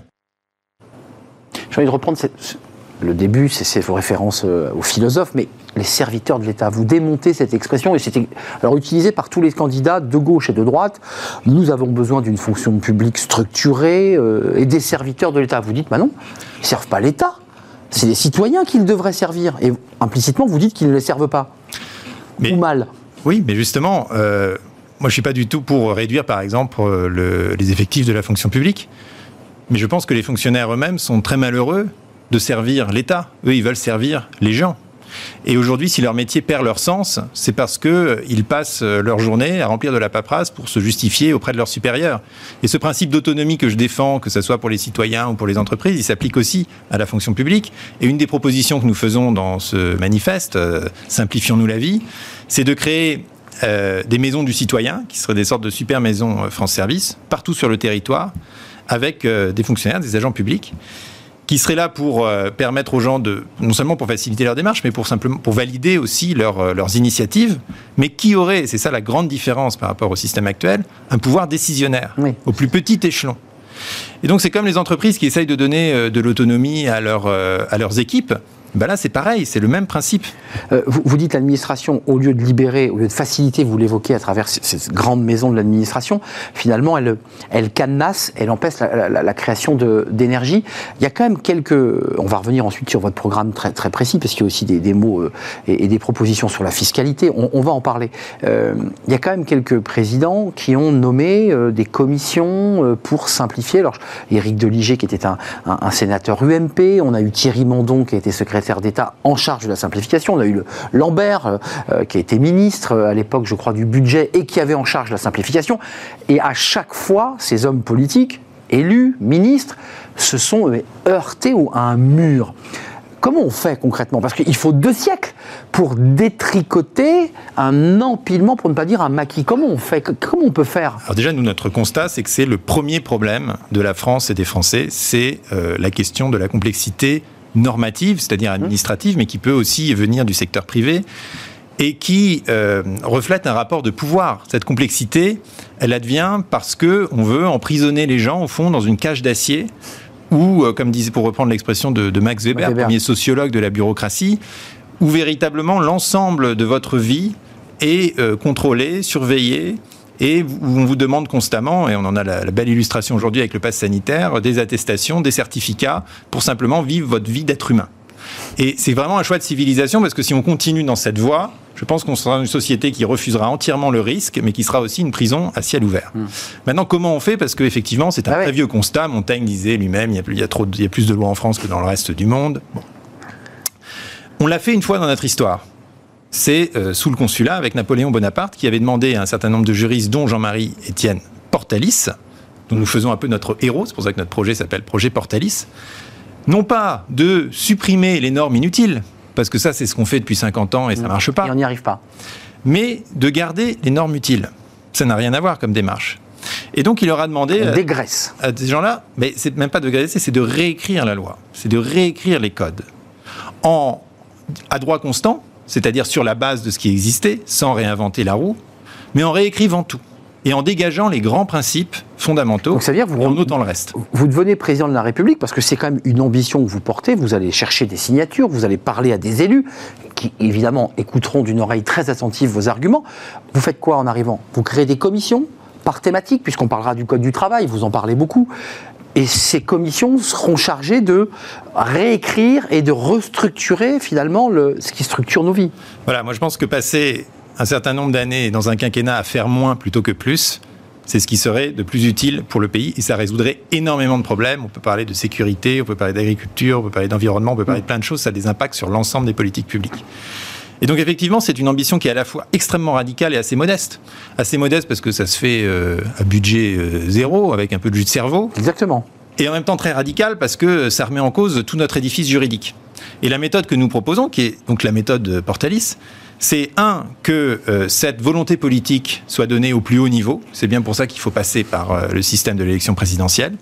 J'ai envie de reprendre le début, c'est vos références euh, aux philosophes, mais les serviteurs de l'État. Vous démontez cette expression et c'était alors utilisé par tous les candidats de gauche et de droite. Nous avons besoin d'une fonction publique structurée euh, et des serviteurs de l'État. Vous dites, bah non, ils ne servent pas l'État. C'est les citoyens qu'ils devraient servir. Et implicitement, vous dites qu'ils ne les servent pas. Mais, Ou mal. Oui, mais justement, euh, moi, je suis pas du tout pour réduire, par exemple, les effectifs de la fonction publique. Mais je pense que les fonctionnaires eux-mêmes sont très malheureux de servir l'État. Eux, ils veulent servir les gens. Et aujourd'hui, si leur métier perd leur sens, c'est parce qu'ils passent leur journée à remplir de la paperasse pour se justifier auprès de leurs supérieurs. Et ce principe d'autonomie que je défends, que ce soit pour les citoyens ou pour les entreprises, il s'applique aussi à la fonction publique. Et une des propositions que nous faisons dans ce manifeste, euh, Simplifions-nous la vie, c'est de créer euh, des maisons du citoyen, qui seraient des sortes de super maisons euh, France Service, partout sur le territoire, avec des fonctionnaires, des agents publics, qui serait là pour euh, permettre aux gens de, non seulement pour faciliter leur démarche, mais pour simplement pour valider aussi euh, leurs initiatives, mais qui aurait, c'est ça la grande différence par rapport au système actuel, un pouvoir décisionnaire au plus petit échelon. Et donc c'est comme les entreprises qui essayent de donner euh, de l'autonomie à, leur, à leurs équipes. Ben là, c'est pareil, c'est le même principe. Euh, vous, dites l'administration, au lieu de libérer, au lieu de faciliter, vous l'évoquez à travers cette grande maison de l'administration, finalement, elle, elle cadenasse, elle empêche la, création d'énergie. Il y a quand même quelques. On va revenir ensuite sur votre programme très, très précis, parce qu'il y a aussi des, mots euh, et, des propositions sur la fiscalité. On, va en parler. Euh, il y a quand même quelques présidents qui ont nommé des commissions pour simplifier. Alors, Éric Deligé, qui était un, un sénateur UMP, on a eu Thierry Mandon, qui a été secrétaire d'État en charge de la simplification. On a eu Lambert, euh, euh, qui a été ministre euh, à l'époque, je crois, du budget et qui avait en charge la simplification. Et à chaque fois, ces hommes politiques, élus, ministres, se sont heurtés à un mur. Comment on fait concrètement? Parce qu'il faut deux siècles pour détricoter un empilement, pour ne pas dire un maquis. Comment on fait? Comment on peut faire? Alors déjà, nous, notre constat, c'est que c'est le premier problème de la France et des Français, c'est la question de la complexité normative, c'est-à-dire administrative, mais qui peut aussi venir du secteur privé et qui euh, reflète un rapport de pouvoir. Cette complexité, elle advient parce que on veut emprisonner les gens au fond dans une cage d'acier ou, euh, comme disait pour reprendre l'expression de, Max Weber, premier sociologue de la bureaucratie, où véritablement l'ensemble de votre vie est euh, contrôlé, surveillé, et on vous demande constamment, et on en a la, belle illustration aujourd'hui avec le pass sanitaire, des attestations, des certificats pour simplement vivre votre vie d'être humain. Et c'est vraiment un choix de civilisation parce que si on continue dans cette voie, je pense qu'on sera une société qui refusera entièrement le risque, mais qui sera aussi une prison à ciel ouvert. Hmm. Maintenant, comment on fait? Parce qu'effectivement, c'est un ah très vieux constat. Montaigne disait lui-même, il, y a, il y plus de lois en France que dans le reste du monde. On l'a fait une fois dans notre histoire c'est euh, sous le consulat avec Napoléon Bonaparte qui avait demandé à un certain nombre de juristes, dont Jean-Marie Étienne Portalis, dont nous faisons un peu notre héros, c'est pour ça que notre projet s'appelle Projet Portalis, non pas de supprimer les normes inutiles, parce que ça c'est ce qu'on fait depuis 50 ans et ça ne marche pas. Et on n'y arrive pas. Mais de garder les normes utiles. Ça n'a rien à voir comme démarche. Et donc il leur a demandé dégraisse. à ces gens-là, mais c'est même pas de dégraisser, c'est de réécrire la loi, c'est de réécrire les codes en à droit constant, c'est-à-dire sur la base de ce qui existait, sans réinventer la roue, mais en réécrivant tout et en dégageant les grands principes fondamentaux Donc, ça veut dire vous, en notant le reste. Vous devenez président de la République parce que c'est quand même une ambition que vous portez. Vous allez chercher des signatures, vous allez parler à des élus qui, évidemment, écouteront d'une oreille très attentive vos arguments. Vous faites quoi en arrivant? Vous créez des commissions par thématique, puisqu'on parlera du Code du travail, vous en parlez beaucoup. Et ces commissions seront chargées de réécrire et de restructurer finalement le, ce qui structure nos vies. Voilà, moi je pense que passer un certain nombre d'années dans un quinquennat à faire moins plutôt que plus, c'est ce qui serait de plus utile pour le pays et ça résoudrait énormément de problèmes. On peut parler de sécurité, on peut parler d'agriculture, on peut parler d'environnement, on peut parler de plein de choses, ça a des impacts sur l'ensemble des politiques publiques. Et donc effectivement, c'est une ambition qui est à la fois extrêmement radicale et assez modeste. Assez modeste parce que ça se fait euh, à budget euh, zéro, avec un peu de jus de cerveau. Exactement. Et en même temps très radical parce que ça remet en cause tout notre édifice juridique. Et la méthode que nous proposons, qui est donc la méthode Portalis, c'est un, que euh, cette volonté politique soit donnée au plus haut niveau. C'est bien pour ça qu'il faut passer par le système de l'élection présidentielle.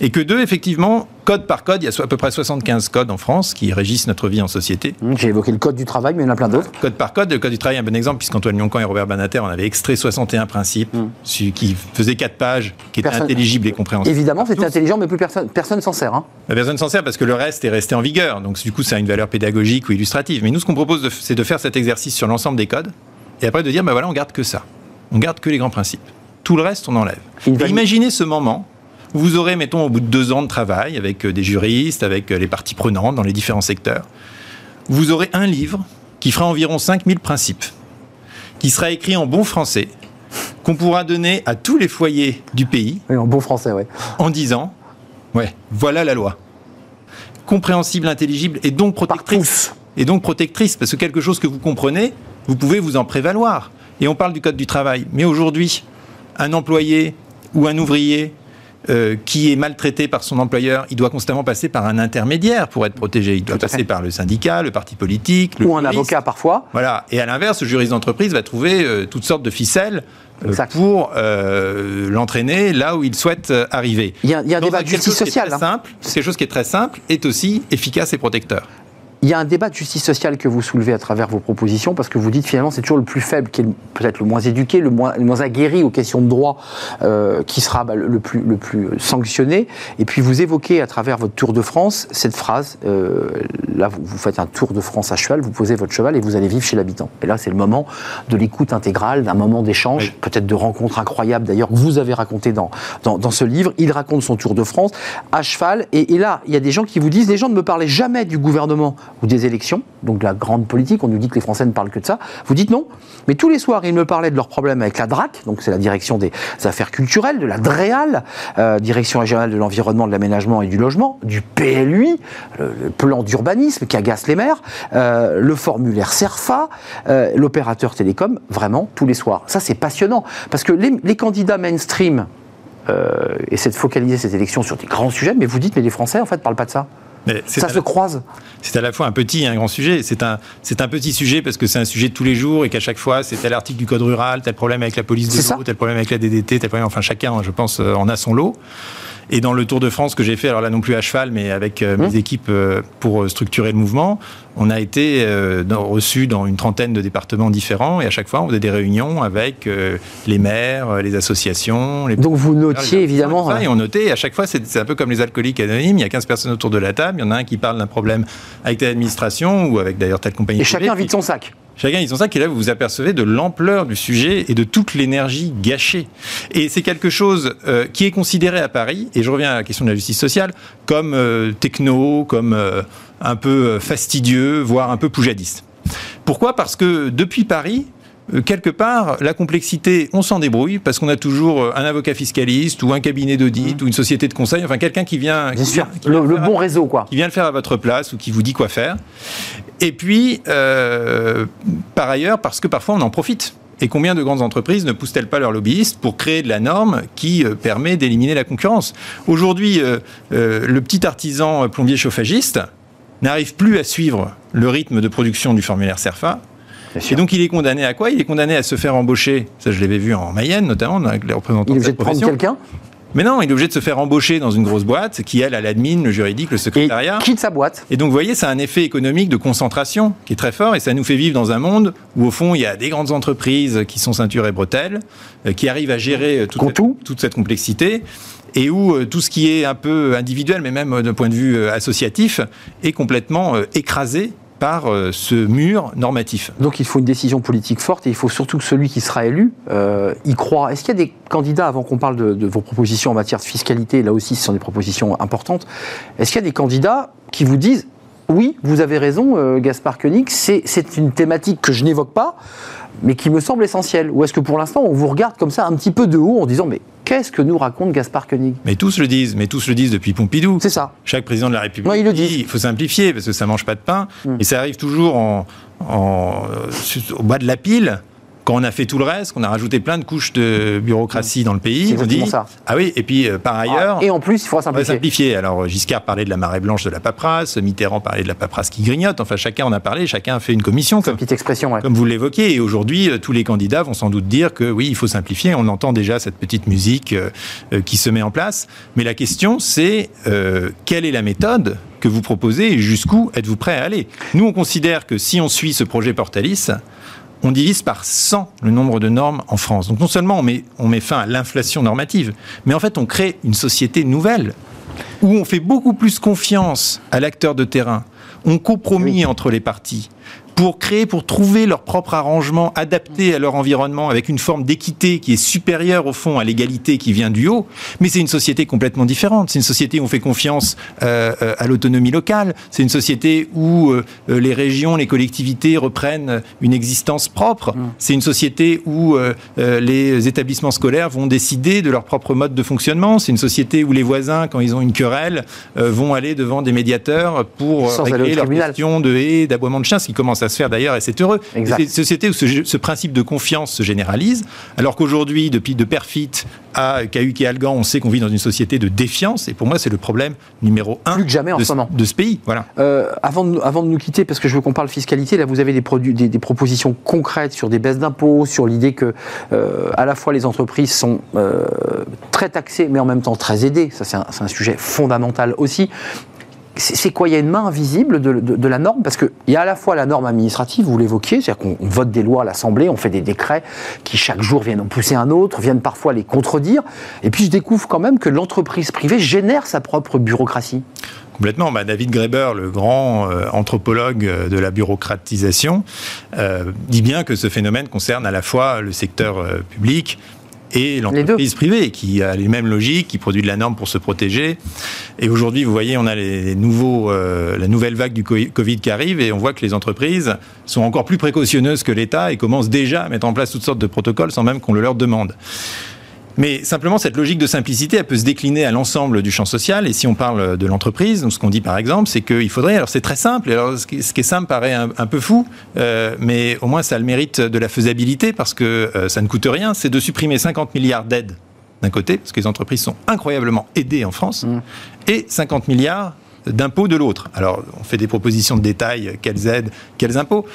Et que deux, effectivement, code par code, il y a à peu près 75 codes en France qui régissent notre vie en société. Mmh, j'ai évoqué le code du travail, mais il y en a plein d'autres. Code par code, le code du travail est un bon exemple, puisqu'Antoine Lioncan et Robert Banater, on avait extrait 61 principes mmh. qui faisaient 4 pages, qui étaient intelligibles et compréhensibles. Évidemment, c'était intelligent, mais plus personne personne s'en sert. Hein. Personne s'en sert parce que le reste est resté en vigueur. Donc du coup, ça a une valeur pédagogique ou illustrative. Mais nous, ce qu'on propose, c'est de faire cet exercice sur l'ensemble des codes, et après de dire, ben voilà, on garde que ça. On garde que les grands principes. Tout le reste, on enlève. Imaginez ce moment vous aurez, mettons, au bout de deux ans de travail avec euh, des juristes, avec euh, les parties prenantes dans les différents secteurs, vous aurez un livre qui fera environ 5000 principes, qui sera écrit en bon français, qu'on pourra donner à tous les foyers du pays. Oui, en bon français, oui. En disant, ouais, voilà la loi. compréhensible, intelligible et donc protectrice. Et donc protectrice, parce que quelque chose que vous comprenez, vous pouvez vous en prévaloir. Et on parle du Code du travail. Mais aujourd'hui, un employé ou un ouvrier euh, qui est maltraité par son employeur, il doit constamment passer par un intermédiaire pour être protégé. Il doit passer par le syndicat, le parti politique, le ou un avocat parfois. Voilà. Et à l'inverse, le juriste d'entreprise va trouver euh, toutes sortes de ficelles euh, pour l'entraîner là où il souhaite arriver. Il y a, il y a un débat de justice sociale. Hein. Simple, quelque chose qui est très simple est aussi efficace et protecteur. Il y a un débat de justice sociale que vous soulevez à travers vos propositions, parce que vous dites finalement c'est toujours le plus faible, qui est peut-être le moins éduqué, le moins, le moins, aguerri aux questions de droit, euh, qui sera bah, le, plus, le plus sanctionné. Et puis vous évoquez à travers votre Tour de France cette phrase, euh, là vous, vous, faites un Tour de France à cheval, vous posez votre cheval et vous allez vivre chez l'habitant. Et là c'est le moment de l'écoute intégrale, d'un moment d'échange, peut-être de rencontres incroyables d'ailleurs, que vous avez raconté dans, dans, dans, ce livre. Il raconte son Tour de France à cheval. Et, et là, il y a des gens qui vous disent, les gens ne me parlaient jamais du gouvernement des élections, donc la grande politique, on nous dit que les Français ne parlent que de ça. Vous dites non, mais tous les soirs, ils me parlaient de leurs problèmes avec la DRAC, donc c'est la direction des affaires culturelles, de la DREAL, euh, direction régionale de l'environnement, de l'aménagement et du logement, du PLUI, le, plan d'urbanisme qui agace les maires, euh, le formulaire CERFA, euh, l'opérateur télécom, vraiment tous les soirs. Ça, c'est passionnant, parce que les, candidats mainstream euh, essaient de focaliser ces élections sur des grands sujets, mais vous dites, mais les Français, en fait, ne parlent pas de ça. Ça se croise. C'est à la fois un petit et un grand sujet. C'est un, c'est un petit sujet parce que c'est un sujet de tous les jours et qu'à chaque fois, c'est tel article du code rural, tel problème avec la police de l'eau, tel problème avec la DDT, tel problème. Enfin, chacun, je pense, en a son lot. Et dans le Tour de France que j'ai fait, alors là non plus à cheval, mais avec euh, mes équipes euh, pour structurer le mouvement, on a été euh, dans, reçus dans une trentaine de départements différents et à chaque fois on faisait des réunions avec euh, les maires, les associations. Les Donc vous notiez évidemment. Et, on notait, et à chaque fois c'est un peu comme les alcooliques anonymes, il y a 15 personnes autour de la table, il y en a un qui parle d'un problème avec telle administration ou avec d'ailleurs telle compagnie. Et chacun vide son sac. Chacun vide son sac et là vous vous apercevez de l'ampleur du sujet et de toute l'énergie gâchée. Et c'est quelque chose euh, qui est considéré à Paris, et je reviens à la question de la justice sociale, comme euh, techno, comme euh, un peu fastidieux, voire un peu poujadiste. Pourquoi? Parce que depuis Paris, quelque part, la complexité, on s'en débrouille parce qu'on a toujours un avocat fiscaliste ou un cabinet d'audit mmh. ou une société de conseil, enfin quelqu'un qui vient, qui vient, qui le, le bon réseau quoi, qui vient le faire à votre place ou qui vous dit quoi faire. Et puis, euh, par ailleurs, parce que parfois on en profite. Et combien de grandes entreprises ne poussent-elles pas leurs lobbyistes pour créer de la norme qui euh, permet d'éliminer la concurrence? Aujourd'hui, euh, euh, le petit artisan plombier chauffagiste n'arrive plus à suivre le rythme de production du formulaire CERFA. Et donc il est condamné à quoi? Il est condamné à se faire embaucher. Ça, je l'avais vu en Mayenne, notamment, avec les représentants il est de cette de prendre quelqu'un? Mais non, il est obligé de se faire embaucher dans une grosse boîte qui, elle, a l'admin, le juridique, le secrétariat. Et quitte sa boîte. Et donc, vous voyez, c'est un effet économique de concentration qui est très fort et ça nous fait vivre dans un monde où, au fond, il y a des grandes entreprises qui sont ceinture et bretelles, euh, qui arrivent à gérer toute, cette, toute cette, complexité et où euh, tout ce qui est un peu individuel, mais même d'un point de vue euh, associatif, est complètement écrasé par euh, ce mur normatif. Donc il faut une décision politique forte et il faut surtout que celui qui sera élu euh, y croit. Est-ce qu'il y a des candidats, avant qu'on parle de, de, vos propositions en matière de fiscalité, là aussi ce sont des propositions importantes, est-ce qu'il y a des candidats qui vous disent oui, vous avez raison, euh, Gaspard Koenig, c'est une thématique que je n'évoque pas, mais qui me semble essentielle Ou est-ce que pour l'instant, on vous regarde comme ça un petit peu de haut en disant, mais qu'est-ce que nous raconte Gaspard Koenig? Mais tous le disent, mais tous le disent depuis Pompidou. C'est ça. Chaque président de la République ouais, il, le dit. il faut simplifier parce que ça mange pas de pain. Mmh. Et ça arrive toujours en, en, au bas de la pile quand on a fait tout le reste, qu'on a rajouté plein de couches de bureaucratie dans le pays, on dit ça. ah oui, et puis euh, par ailleurs, ah, et en plus il faut simplifier. simplifier. Alors Giscard parlait de la marée blanche de la paperasse, Mitterrand parlait de la paperasse qui grignote. Enfin, chacun en a parlé, chacun a fait une commission, comme, petite expression, ouais. comme vous l'évoquez. Et aujourd'hui, euh, tous les candidats vont sans doute dire que oui, il faut simplifier. On entend déjà cette petite musique euh, euh, qui se met en place. Mais la question, c'est euh, quelle est la méthode que vous proposez et jusqu'où êtes-vous prêt à aller? Nous, on considère que si on suit ce projet Portalis, on divise par 100 le nombre de normes en France. Donc non seulement on met, on met fin à l'inflation normative, mais en fait on crée une société nouvelle où on fait beaucoup plus confiance à l'acteur de terrain, on compromis oui. entre les parties, pour créer, pour trouver leur propre arrangement adapté à leur environnement avec une forme d'équité qui est supérieure au fond à l'égalité qui vient du haut. Mais c'est une société complètement différente. C'est une société où on fait confiance euh, euh, à l'autonomie locale. C'est une société où euh, les régions, les collectivités reprennent une existence propre. Mmh. C'est une société où les établissements scolaires vont décider de leur propre mode de fonctionnement. C'est une société où les voisins, quand ils ont une querelle, vont aller devant des médiateurs pour régler leur question de haies, d'aboiement de chiens, ce qui commence à se faire d'ailleurs et c'est heureux. C'est une société où ce, principe de confiance se généralise, alors qu'aujourd'hui, depuis de Perfit à Cahuc et Algan, on sait qu'on vit dans une société de défiance et pour moi, c'est le problème numéro un Plus que jamais en de, ce moment. de ce pays. Voilà. Euh, avant, de, avant de nous quitter, parce que je veux qu'on parle fiscalité, là, vous avez des, produits, des, propositions concrètes sur des baisses d'impôts, sur l'idée que euh, à la fois les entreprises sont euh, très taxées, mais en même temps très aidées. Ça, c'est un, un, sujet fondamental aussi c'est quoi? Il y a une main invisible de, la norme? Parce qu'il y a à la fois la norme administrative, vous l'évoquiez, c'est-à-dire qu'on vote des lois à l'Assemblée, on fait des décrets qui chaque jour viennent en pousser un autre, viennent parfois les contredire. Et puis je découvre quand même que l'entreprise privée génère sa propre bureaucratie. Complètement. Bah, David Graeber, le grand euh, anthropologue euh, de la bureaucratisation, euh, dit bien que ce phénomène concerne à la fois le secteur public, et l'entreprise privée qui a les mêmes logiques, qui produit de la norme pour se protéger. Et aujourd'hui, vous voyez, on a les nouveaux, euh, la nouvelle vague du Covid qui arrive et on voit que les entreprises sont encore plus précautionneuses que l'État et commencent déjà à mettre en place toutes sortes de protocoles sans même qu'on le leur demande. Mais simplement, cette logique de simplicité, elle peut se décliner à l'ensemble du champ social. Et si on parle de l'entreprise, ce qu'on dit par exemple, c'est qu'il faudrait. Alors c'est très simple. Alors ce qui, est simple paraît un, peu fou, euh, mais au moins ça a le mérite de la faisabilité parce que euh, ça ne coûte rien. C'est de supprimer 50 milliards d'aides d'un côté, parce que les entreprises sont incroyablement aidées en France, mmh. et 50 milliards d'impôts de l'autre. Alors on fait des propositions de détail, quelles aides, quels impôts.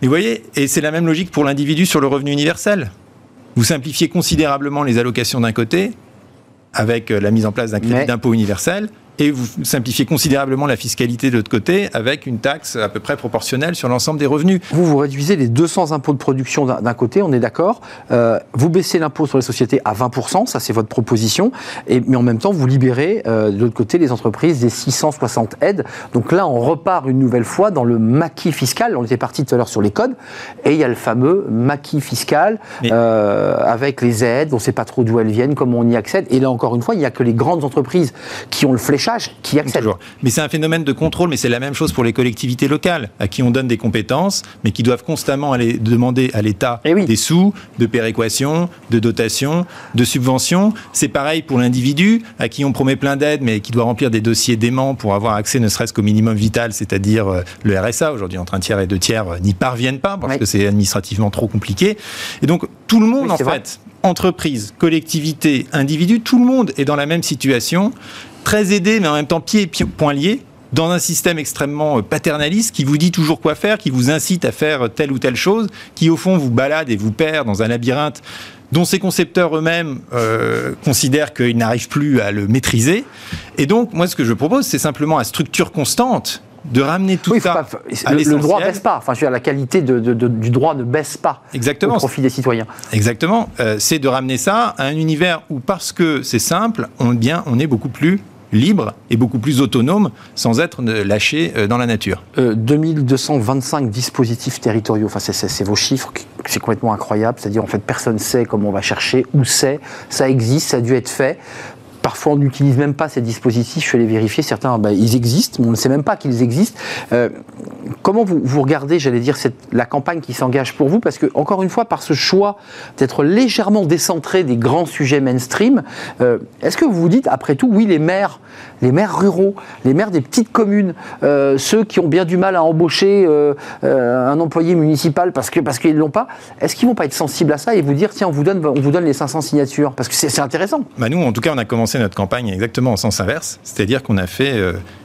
Mais vous voyez, et c'est la même logique pour l'individu sur le revenu universel. Vous simplifiez considérablement les allocations d'un côté, avec euh, la mise en place d'un crédit d'impôt universel, et vous simplifiez considérablement la fiscalité de l'autre côté avec une taxe à peu près proportionnelle sur l'ensemble des revenus. Vous, vous réduisez les 200 impôts de production d'un côté, on est d'accord. Euh, vous baissez l'impôt sur les sociétés à 20%, ça c'est votre proposition, et, mais en même temps vous libérez euh, de l'autre côté les entreprises des 660 aides. Donc là on repart une nouvelle fois dans le maquis fiscal. On était parti tout à l'heure sur les codes, et il y a le fameux maquis fiscal euh, avec les aides, on ne sait pas trop d'où elles viennent, comment on y accède. Et là encore une fois, il n'y a que les grandes entreprises qui ont le fléchage qui Mais c'est un phénomène de contrôle, mais c'est la même chose pour les collectivités locales, à qui on donne des compétences, mais qui doivent constamment aller demander à l'État eh des sous, de péréquation, de dotation, de subventions. C'est pareil pour l'individu, à qui on promet plein d'aides, mais qui doit remplir des dossiers d'aimants pour avoir accès ne serait-ce qu'au minimum vital, c'est-à-dire euh, le RSA. Aujourd'hui, entre un tiers et deux tiers euh, n'y parviennent pas parce que c'est administrativement trop compliqué. Et donc, tout le monde, en fait, entreprise, collectivité, individu, tout le monde est dans la même situation très aidé, mais en même temps pieds et poings liés, dans un système extrêmement euh, paternaliste qui vous dit toujours quoi faire, qui vous incite à faire telle ou telle chose, qui au fond vous balade et vous perd dans un labyrinthe dont ces concepteurs eux-mêmes euh, considèrent qu'ils n'arrivent plus à le maîtriser. Et donc, moi, ce que je propose, c'est simplement à structure constante de ramener tout ça à le, le droit baisse pas. Enfin, je veux dire, la qualité du droit ne baisse pas Exactement. au profit des citoyens. Exactement. Euh, c'est de ramener ça à un univers où, parce que c'est simple, on, bien, on est beaucoup plus libre et beaucoup plus autonome sans être lâché euh, dans la nature. 2225 euh, dispositifs territoriaux, enfin c'est vos chiffres, c'est complètement incroyable, c'est-à-dire en fait personne ne sait comment on va chercher, où c'est, ça existe, ça a dû être fait. Parfois, on n'utilise même pas ces dispositifs. Je suis allé vérifier. Certains, bah, ils existent, mais on ne sait même pas qu'ils existent. Euh, comment vous, vous regardez, j'allais dire, la campagne qui s'engage pour vous? Parce que, encore une fois, par ce choix d'être légèrement décentré des grands sujets mainstream, euh, est-ce que vous vous dites, après tout, oui, les maires, les maires ruraux, les maires des petites communes, euh, ceux qui ont bien du mal à embaucher un employé municipal parce que parce qu'ils l'ont pas, est-ce qu'ils vont pas être sensibles à ça et vous dire, tiens, on vous donne, on vous donne les 500 signatures? Parce que c'est intéressant. Bah nous, en tout cas, on a commencé notre campagne exactement en sens inverse, c'est-à-dire qu'on a fait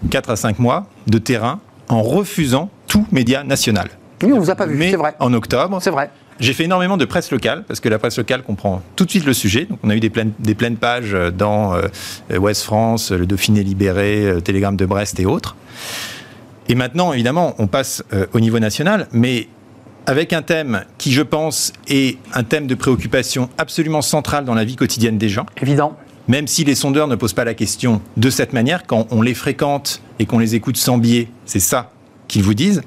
4 euh, à 5 mois de terrain en refusant tout média national. Oui, on vous a pas vu, c'est vrai. En octobre. C'est vrai. J'ai fait énormément de presse locale, parce que la presse locale comprend tout de suite le sujet. Donc, on a eu des pleines, des pleines pages dans euh, Ouest France, le Dauphiné libéré, euh, Télégramme de Brest et autres. Et maintenant, évidemment, on passe au niveau national, mais avec un thème qui, je pense, est un thème de préoccupation absolument central dans la vie quotidienne des gens. Évident même si les sondeurs ne posent pas la question de cette manière, quand on les fréquente et qu'on les écoute sans biais, c'est ça qu'ils vous disent.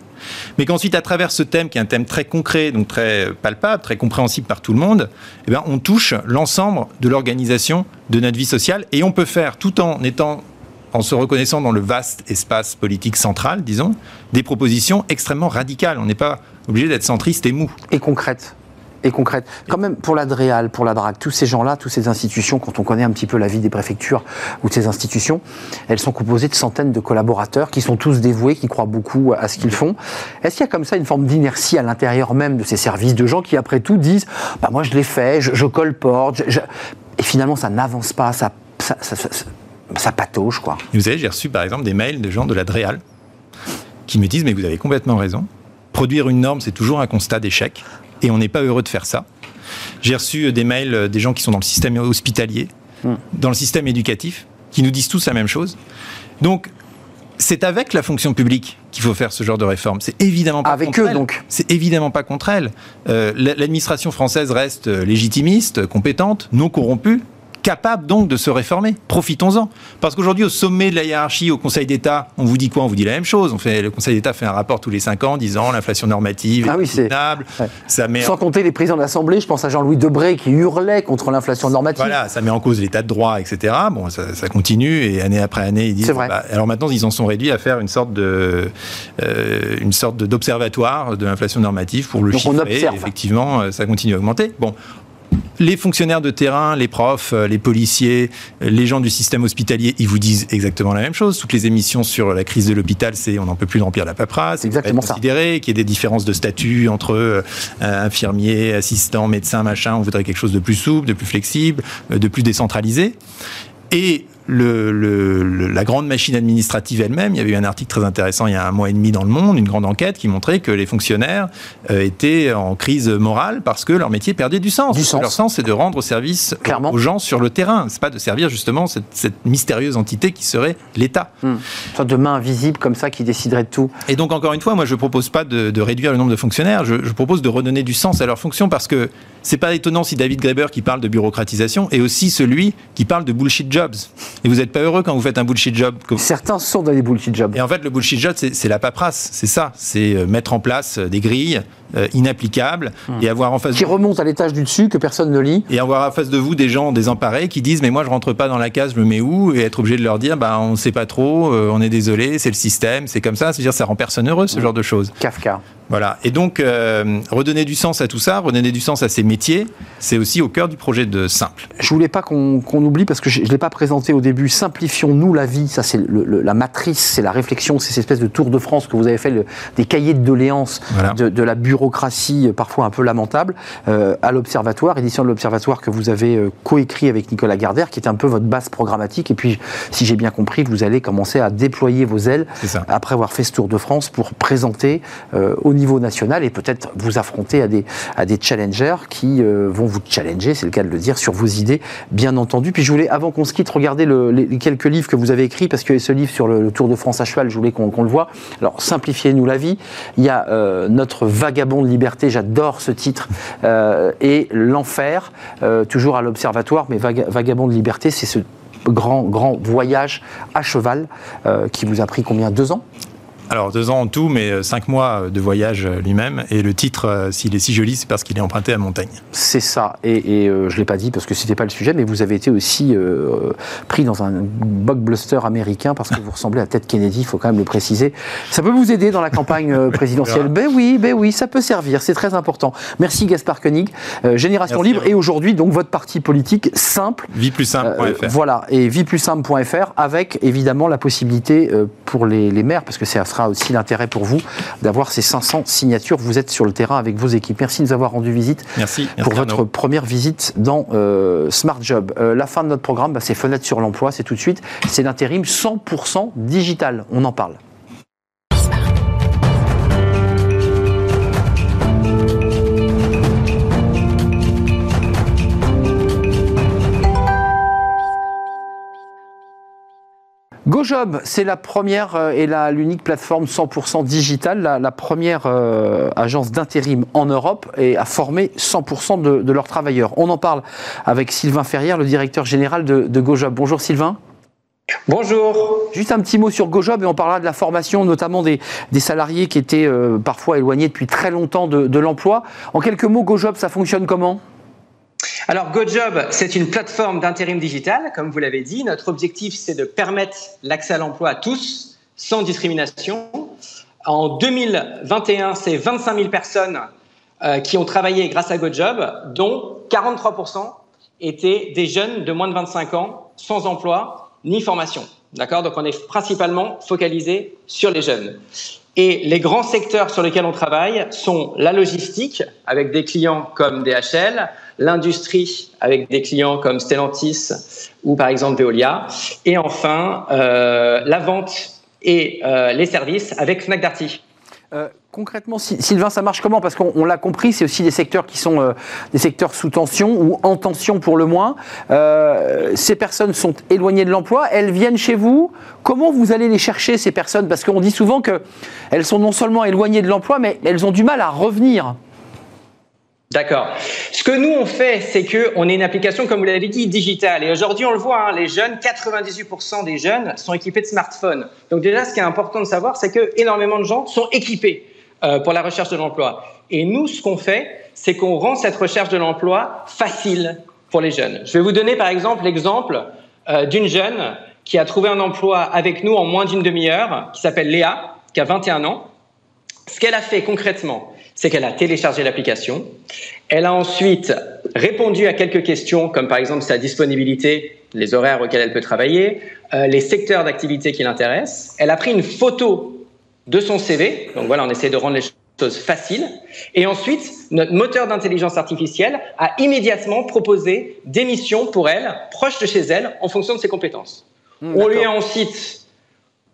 mais qu'ensuite, à travers ce thème, qui est un thème très concret, donc très palpable, très compréhensible par tout le monde, eh on touche l'ensemble de l'organisation de notre vie sociale et on peut faire, tout en étant en se reconnaissant dans le vaste espace politique central, disons, des propositions extrêmement radicales. On n'est pas obligé d'être centriste et mou. Et concrète et concrète. Quand même, pour l'Adréal, pour la DRAC, tous ces gens-là, toutes ces institutions, quand on connaît un petit peu la vie des préfectures ou de ces institutions, elles sont composées de centaines de collaborateurs qui sont tous dévoués, qui croient beaucoup à ce qu'ils font. Est-ce qu'il y a comme ça une forme d'inertie à l'intérieur même de ces services, de gens qui, après tout, disent bah, Moi, je l'ai fait, je, je colporte, et finalement, ça n'avance pas, ça, ça, patauge, quoi. vous savez, j'ai reçu par exemple des mails de gens de l'Adréal qui me disent Mais vous avez complètement raison. Produire une norme, c'est toujours un constat d'échec et on n'est pas heureux de faire ça. J'ai reçu des mails des gens qui sont dans le système hospitalier, hmm. dans le système éducatif, qui nous disent tous la même chose. Donc, c'est avec la fonction publique qu'il faut faire ce genre de réforme. C'est évidemment pas avec contre eux elle. donc. C'est évidemment pas contre elle. Euh, L'administration française reste légitimiste, compétente, non corrompue capable donc de se réformer. Profitons-en. Parce qu'aujourd'hui, au sommet de la hiérarchie, au Conseil d'État, on vous dit quoi? On vous dit la même chose. On fait, le Conseil d'État fait un rapport tous les 5 ans disant l'inflation normative ah oui, est soutenable. Ça met Sans compter les présidents de l'Assemblée, je pense à Jean-Louis Debré qui hurlait contre l'inflation normative. Voilà, ça met en cause l'état de droit, etc. Bon, ça, ça, continue et année après année, ils disent. Vrai. Bah, alors maintenant, ils en sont réduits à faire une sorte de, euh, une sorte d'observatoire de l'inflation normative pour le Donc chiffrer. On observe. effectivement, ça continue à augmenter. Bon, les fonctionnaires de terrain, les profs, euh, les policiers, les gens du système hospitalier, ils vous disent exactement la même chose. Toutes les émissions sur la crise de l'hôpital, c'est on n'en peut plus remplir la paperasse. Exactement ça. Considérer qu'il y ait des différences de statut entre euh, infirmiers, assistants, médecins, machin. On voudrait quelque chose de plus souple, de plus flexible, euh, de plus décentralisé. Et le, le, la grande machine administrative elle-même, il y avait eu un article très intéressant il y a un mois et demi dans Le Monde, une grande enquête qui montrait que les fonctionnaires euh, étaient en crise morale parce que leur métier perdait du sens. Du sens. Leur sens, c'est de rendre service Clairement. aux gens sur le terrain. C'est pas de servir justement cette, cette mystérieuse entité qui serait l'État. Hum. Une sorte de main invisible comme ça qui déciderait de tout. Et donc encore une fois, moi je propose pas de, de réduire le nombre de fonctionnaires, je, je, propose de redonner du sens à leur fonction parce que c'est pas étonnant si David Graeber qui parle de bureaucratisation est aussi celui qui parle de bullshit jobs. Et vous n'êtes pas heureux quand vous faites un bullshit job. Certains sont dans les bullshit jobs. Et en fait, le bullshit job, c'est la paperasse, c'est ça. C'est mettre en place des grilles euh, inapplicables Hum. et avoir en face Qui de... remontent à l'étage du dessus, que personne ne lit. et avoir en face de vous des gens désemparés qui disent mais moi je rentre pas dans la case, je me mets où? Et être obligé de leur dire bah on sait pas trop, euh, on est désolé, c'est le système, c'est comme ça. C'est-à-dire ça rend personne heureux ce genre de choses. Kafka. Voilà. Et donc, euh, redonner du sens à tout ça, redonner du sens à ces métiers, c'est aussi au cœur du projet de Simple. Je voulais pas qu'on oublie, parce que je ne l'ai pas présenté au début, simplifions-nous la vie. Ça, c'est la matrice, c'est la réflexion, c'est cette espèce de tour de France que vous avez fait, le- des cahiers de doléances Voilà. de, de la bureaucratie, euh, parfois un peu lamentable, euh, à l'Observatoire, édition de l'Observatoire que vous avez euh, coécrit avec Nicolas Gardère, qui est un peu votre base programmatique. Et puis, si j'ai bien compris, vous allez commencer à déployer vos ailes après avoir fait ce tour de France pour présenter euh, au niveau national et peut-être vous affronter à des, à des challengers qui euh, vont vous challenger, c'est le cas de le dire, sur vos idées, bien entendu. Puis je voulais, avant qu'on se quitte, regarder le- les, quelques livres que vous avez écrits, parce que ce livre sur le, Tour de France à cheval, je voulais qu'on le voit. Alors, simplifiez-nous la vie. Il y a euh, Notre vagabond de liberté, j'adore ce titre, euh, et L'enfer, toujours à l'Observatoire, mais Vaga- vagabond de liberté, c'est ce grand, grand voyage à cheval qui vous a pris combien? Deux ans? Alors, deux ans en tout, mais euh, cinq mois de voyage euh, lui-même. Et le titre, euh, s'il est si joli, c'est parce qu'il est emprunté à Montaigne. C'est ça. Et, et, euh, je ne l'ai pas dit parce que c'était pas le sujet, mais vous avez été aussi euh, pris dans un blockbuster américain parce que vous ressemblez à Ted Kennedy, il faut quand même le préciser. Ça peut vous aider dans la campagne euh, présidentielle. ben oui, ben oui, ça peut servir, c'est très important. Merci Gaspard Koenig, euh, Génération Merci à Libre, et aujourd'hui donc votre parti politique simple. Vie plus simple.fr. Euh, voilà, et vieplussimple.fr avec évidemment la possibilité euh, pour les, les maires, parce que ça sera aussi l'intérêt pour vous d'avoir ces 500 signatures. Vous êtes sur le terrain avec vos équipes. Merci de nous avoir rendu visite Merci. Merci pour votre Arnaud. première visite dans euh, Smart Job. Euh, la fin de notre programme, bah, c'est Fenêtre sur l'emploi, c'est tout de suite. C'est l'intérim 100% digital. On en parle. GoJob, c'est la première euh, et la- l'unique plateforme 100% digitale, la, la première euh, agence d'intérim en Europe et a formé 100% de, de leurs travailleurs. On en parle avec Sylvain Ferrière, le directeur général de, de GoJob. Bonjour Sylvain. Bonjour. Juste un petit mot sur GoJob et on parlera de la formation, notamment des, salariés qui étaient euh, parfois éloignés depuis très longtemps de, l'emploi. En quelques mots, GoJob, ça fonctionne comment? Alors GoJob, c'est une plateforme d'intérim digital, comme vous l'avez dit. Notre objectif, c'est de permettre l'accès à l'emploi à tous, sans discrimination. En 2021, c'est 25 000 personnes euh, qui ont travaillé grâce à GoJob, dont 43% étaient des jeunes de moins de 25 ans, sans emploi ni formation. D'accord? Donc on est principalement focalisé sur les jeunes. Et les grands secteurs sur lesquels on travaille sont la logistique, avec des clients comme DHL, l'industrie, avec des clients comme Stellantis ou par exemple Veolia, et enfin euh, la vente et euh, les services avec Fnac Darty. Euh, concrètement, Sylvain, ça marche comment? Parce qu'on l'a compris, c'est aussi des secteurs qui sont des secteurs sous tension ou en tension pour le moins. Ces personnes sont éloignées de l'emploi, elles viennent chez vous. Comment vous allez les chercher, ces personnes? Parce qu'on dit souvent qu'elles sont non seulement éloignées de l'emploi, mais elles ont du mal à revenir. D'accord. Ce que nous on fait, c'est que on est une application, comme vous l'avez dit, digitale. Et aujourd'hui, on le voit, hein, les jeunes, 98% des jeunes sont équipés de smartphones. Donc déjà, ce qui est important de savoir, c'est que énormément de gens sont équipés euh, pour la recherche de l'emploi. Et nous, ce qu'on fait, c'est qu'on rend cette recherche de l'emploi facile pour les jeunes. Je vais vous donner par exemple l'exemple euh, d'une jeune qui a trouvé un emploi avec nous en moins d'une demi-heure, qui s'appelle Léa, qui a 21 ans. Ce qu'elle a fait concrètement, c'est qu'elle a téléchargé l'application. Elle a ensuite répondu à quelques questions, comme par exemple sa disponibilité, les horaires auxquels elle peut travailler, euh, les secteurs d'activité qui l'intéressent. Elle a pris une photo de son CV. Donc voilà, on essaie de rendre les choses faciles. Et ensuite, notre moteur d'intelligence artificielle a immédiatement proposé des missions pour elle, proches de chez elle, en fonction de ses compétences. Hmm, on lui a ensuite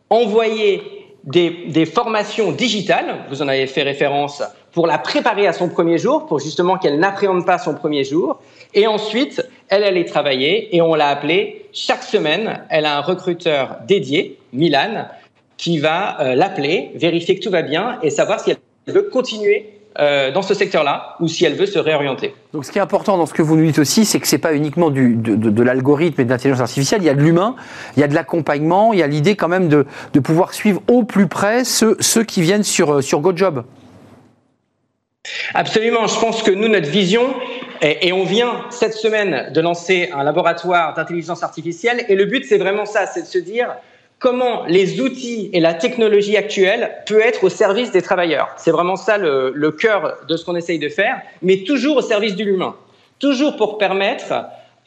envoyé des, des, formations digitales, vous en avez fait référence pour la préparer à son premier jour, pour justement qu'elle n'appréhende pas son premier jour. Et ensuite, elle allait travailler et on l'a appelée chaque semaine. Elle a un recruteur dédié, Milan, qui va euh, l'appeler, vérifier que tout va bien et savoir si elle veut continuer euh, dans ce secteur-là ou si elle veut se réorienter. Donc ce qui est important dans ce que vous nous dites aussi, c'est que ce n'est pas uniquement de, l'algorithme et de l'intelligence artificielle, il y a de l'humain, il y a de l'accompagnement, il y a l'idée quand même de, de, pouvoir suivre au plus près ceux, ceux qui viennent sur, euh, sur GoJob. Absolument. Je pense que nous, notre vision, et, on vient cette semaine de lancer un laboratoire d'intelligence artificielle, et le but, c'est vraiment ça, c'est de se dire comment les outils et la technologie actuelle peut être au service des travailleurs. C'est vraiment ça le, cœur de ce qu'on essaye de faire, mais toujours au service de l'humain. Toujours pour permettre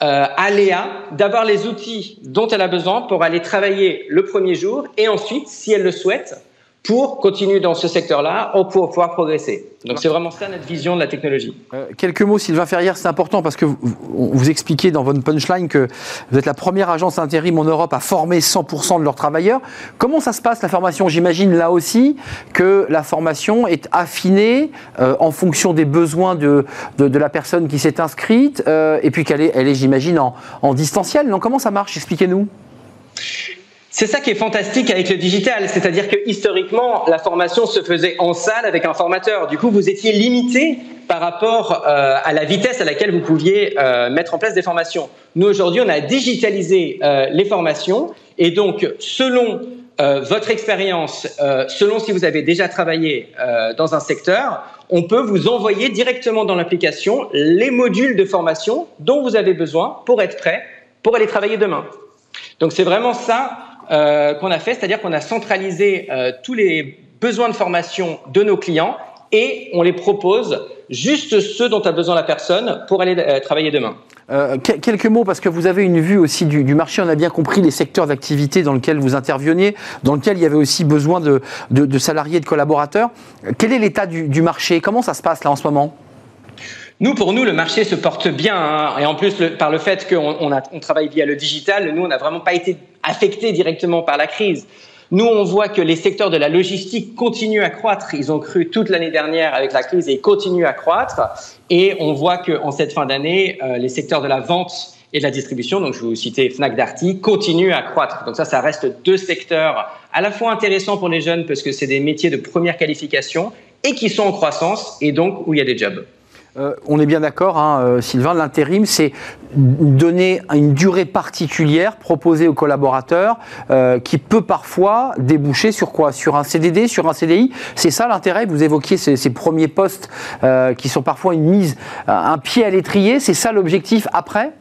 euh, à Léa d'avoir les outils dont elle a besoin pour aller travailler le premier jour et ensuite, si elle le souhaite, pour continuer dans ce secteur-là ou pour pouvoir progresser. Donc c'est vraiment ça notre vision de la technologie. Euh, quelques mots, Sylvain Ferrière, c'est important parce que vous, vous, expliquez dans votre punchline que vous êtes la première agence intérim en Europe à former 100% de leurs travailleurs. Comment ça se passe la formation? J'imagine là aussi que la formation est affinée euh, en fonction des besoins de, de, la personne qui s'est inscrite euh, et puis qu'elle est, elle est j'imagine, en, en distanciel. Non, comment ça marche? Expliquez-nous. C'est ça qui est fantastique avec le digital, c'est-à-dire que historiquement, la formation se faisait en salle avec un formateur. Du coup, vous étiez limité par rapport euh, à la vitesse à laquelle vous pouviez euh, mettre en place des formations. Nous, aujourd'hui, on a digitalisé euh, les formations et donc, selon votre expérience, selon si vous avez déjà travaillé dans un secteur, on peut vous envoyer directement dans l'application les modules de formation dont vous avez besoin pour être prêt pour aller travailler demain. Donc c'est vraiment ça euh, qu'on a fait, c'est-à-dire qu'on a centralisé euh, tous les besoins de formation de nos clients et on les propose juste ceux dont a besoin la personne pour aller euh, travailler demain. quelques mots, parce que vous avez une vue aussi du, marché, on a bien compris les secteurs d'activité dans lesquels vous interveniez, dans lesquels il y avait aussi besoin de, de, salariés, de collaborateurs. Quel est l'état du, du marché? Comment ça se passe là en ce moment? Nous, pour nous, le marché se porte bien. Hein. et en plus, par le fait qu'on on, travaille via le digital, nous, on n'a vraiment pas été affectés directement par la crise. Nous, on voit que les secteurs de la logistique continuent à croître. Ils ont cru toute l'année dernière avec la crise et continuent à croître. Et on voit qu'en cette fin d'année, euh, les secteurs de la vente et de la distribution, donc je vous citer Fnac Darty, continuent à croître. Donc ça, ça reste deux secteurs à la fois intéressants pour les jeunes parce que c'est des métiers de première qualification et qui sont en croissance et donc où il y a des jobs. Euh, on est bien d'accord, hein, euh, Sylvain, l'intérim, c'est donner une durée particulière proposée aux collaborateurs euh, qui peut parfois déboucher sur quoi? Sur un CDD, sur un CDI C'est ça l'intérêt? Vous évoquiez ces, premiers postes qui sont parfois une mise, un pied à l'étrier. C'est ça l'objectif après?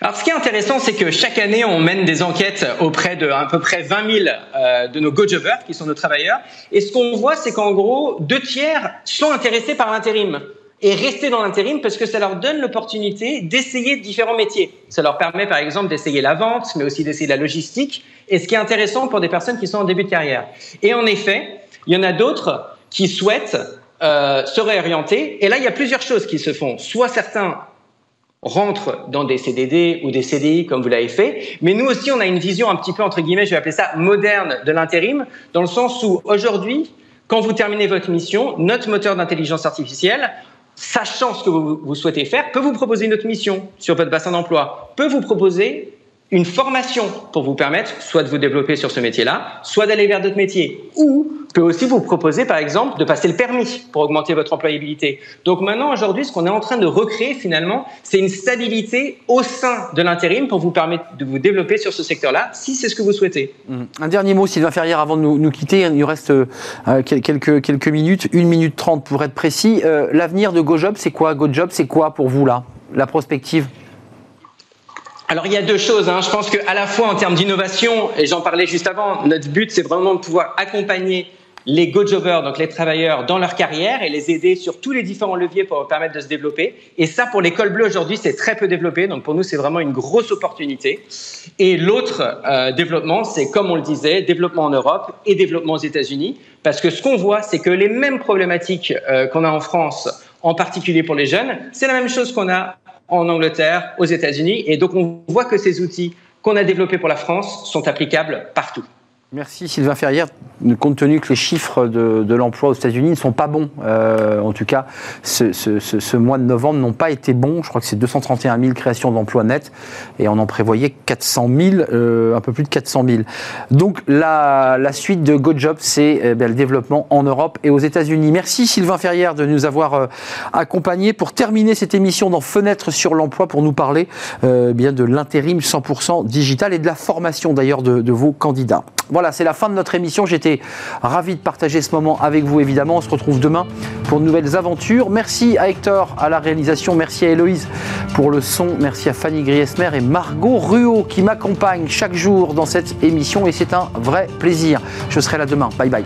Alors, ce qui est intéressant, c'est que chaque année, on mène des enquêtes auprès de à peu près 20 000 euh, de nos go-jobbers, qui sont nos travailleurs. Et ce qu'on voit, c'est qu'en gros, deux tiers sont intéressés par l'intérim et rester dans l'intérim parce que ça leur donne l'opportunité d'essayer différents métiers. Ça leur permet par exemple d'essayer la vente, mais aussi d'essayer la logistique, et ce qui est intéressant pour des personnes qui sont en début de carrière. Et en effet, il y en a d'autres qui souhaitent euh, se réorienter, et là il y a plusieurs choses qui se font. Soit certains rentrent dans des CDD ou des CDI comme vous l'avez fait, mais nous aussi on a une vision un petit peu entre guillemets, je vais appeler ça moderne de l'intérim, dans le sens où aujourd'hui, quand vous terminez votre mission, notre moteur d'intelligence artificielle sachant ce que vous, souhaitez faire, peut vous proposer une autre mission sur votre bassin d'emploi, peut vous proposer une formation pour vous permettre soit de vous développer sur ce métier-là, soit d'aller vers d'autres métiers, ou peut aussi vous proposer, par exemple, de passer le permis pour augmenter votre employabilité. Donc maintenant, aujourd'hui, ce qu'on est en train de recréer finalement, c'est une stabilité au sein de l'intérim pour vous permettre de vous développer sur ce secteur-là, si c'est ce que vous souhaitez. Un dernier mot, Sylvain Ferrière, avant de nous, quitter. Il nous reste euh, quelques, quelques minutes, une minute trente pour être précis. Euh, l'avenir de GoJob, c'est quoi? GoJob, c'est quoi pour vous là? La prospective? Alors il y a deux choses. Hein. Je pense qu'à la fois en termes d'innovation, et j'en parlais juste avant, notre but c'est vraiment de pouvoir accompagner les go-jobbers, donc les travailleurs, dans leur carrière et les aider sur tous les différents leviers pour leur permettre de se développer. Et ça, pour l'école bleue aujourd'hui, c'est très peu développé. Donc pour nous, c'est vraiment une grosse opportunité. Et l'autre euh, développement, c'est comme on le disait, développement en Europe et développement aux États-Unis. Parce que ce qu'on voit, c'est que les mêmes problématiques euh, qu'on a en France, en particulier pour les jeunes, c'est la même chose qu'on a en Angleterre, aux États-Unis. Et donc, on voit que ces outils qu'on a développés pour la France sont applicables partout. Merci Sylvain Ferrière. Compte tenu que les chiffres de, l'emploi aux États-Unis ne sont pas bons, euh, en tout cas, ce, mois de novembre n'ont pas été bons. Je crois que c'est 231 000 créations d'emplois nets et on en prévoyait 400 000, euh, un peu plus de 400 000. Donc la, suite de GoJob, c'est eh le développement en Europe et aux États-Unis. Merci Sylvain Ferrière de nous avoir euh, accompagnés pour terminer cette émission dans Fenêtre sur l'emploi pour nous parler bien de l'intérim 100% digital et de la formation d'ailleurs de, de vos candidats. Voilà, c'est la fin de notre émission. J'étais ravi de partager ce moment avec vous, évidemment. On se retrouve demain pour de nouvelles aventures. Merci à Hector à la réalisation. Merci à Héloïse pour le son. Merci à Fanny Griesmer et Margot Ruot qui m'accompagnent chaque jour dans cette émission. Et c'est un vrai plaisir. Je serai là demain. Bye bye.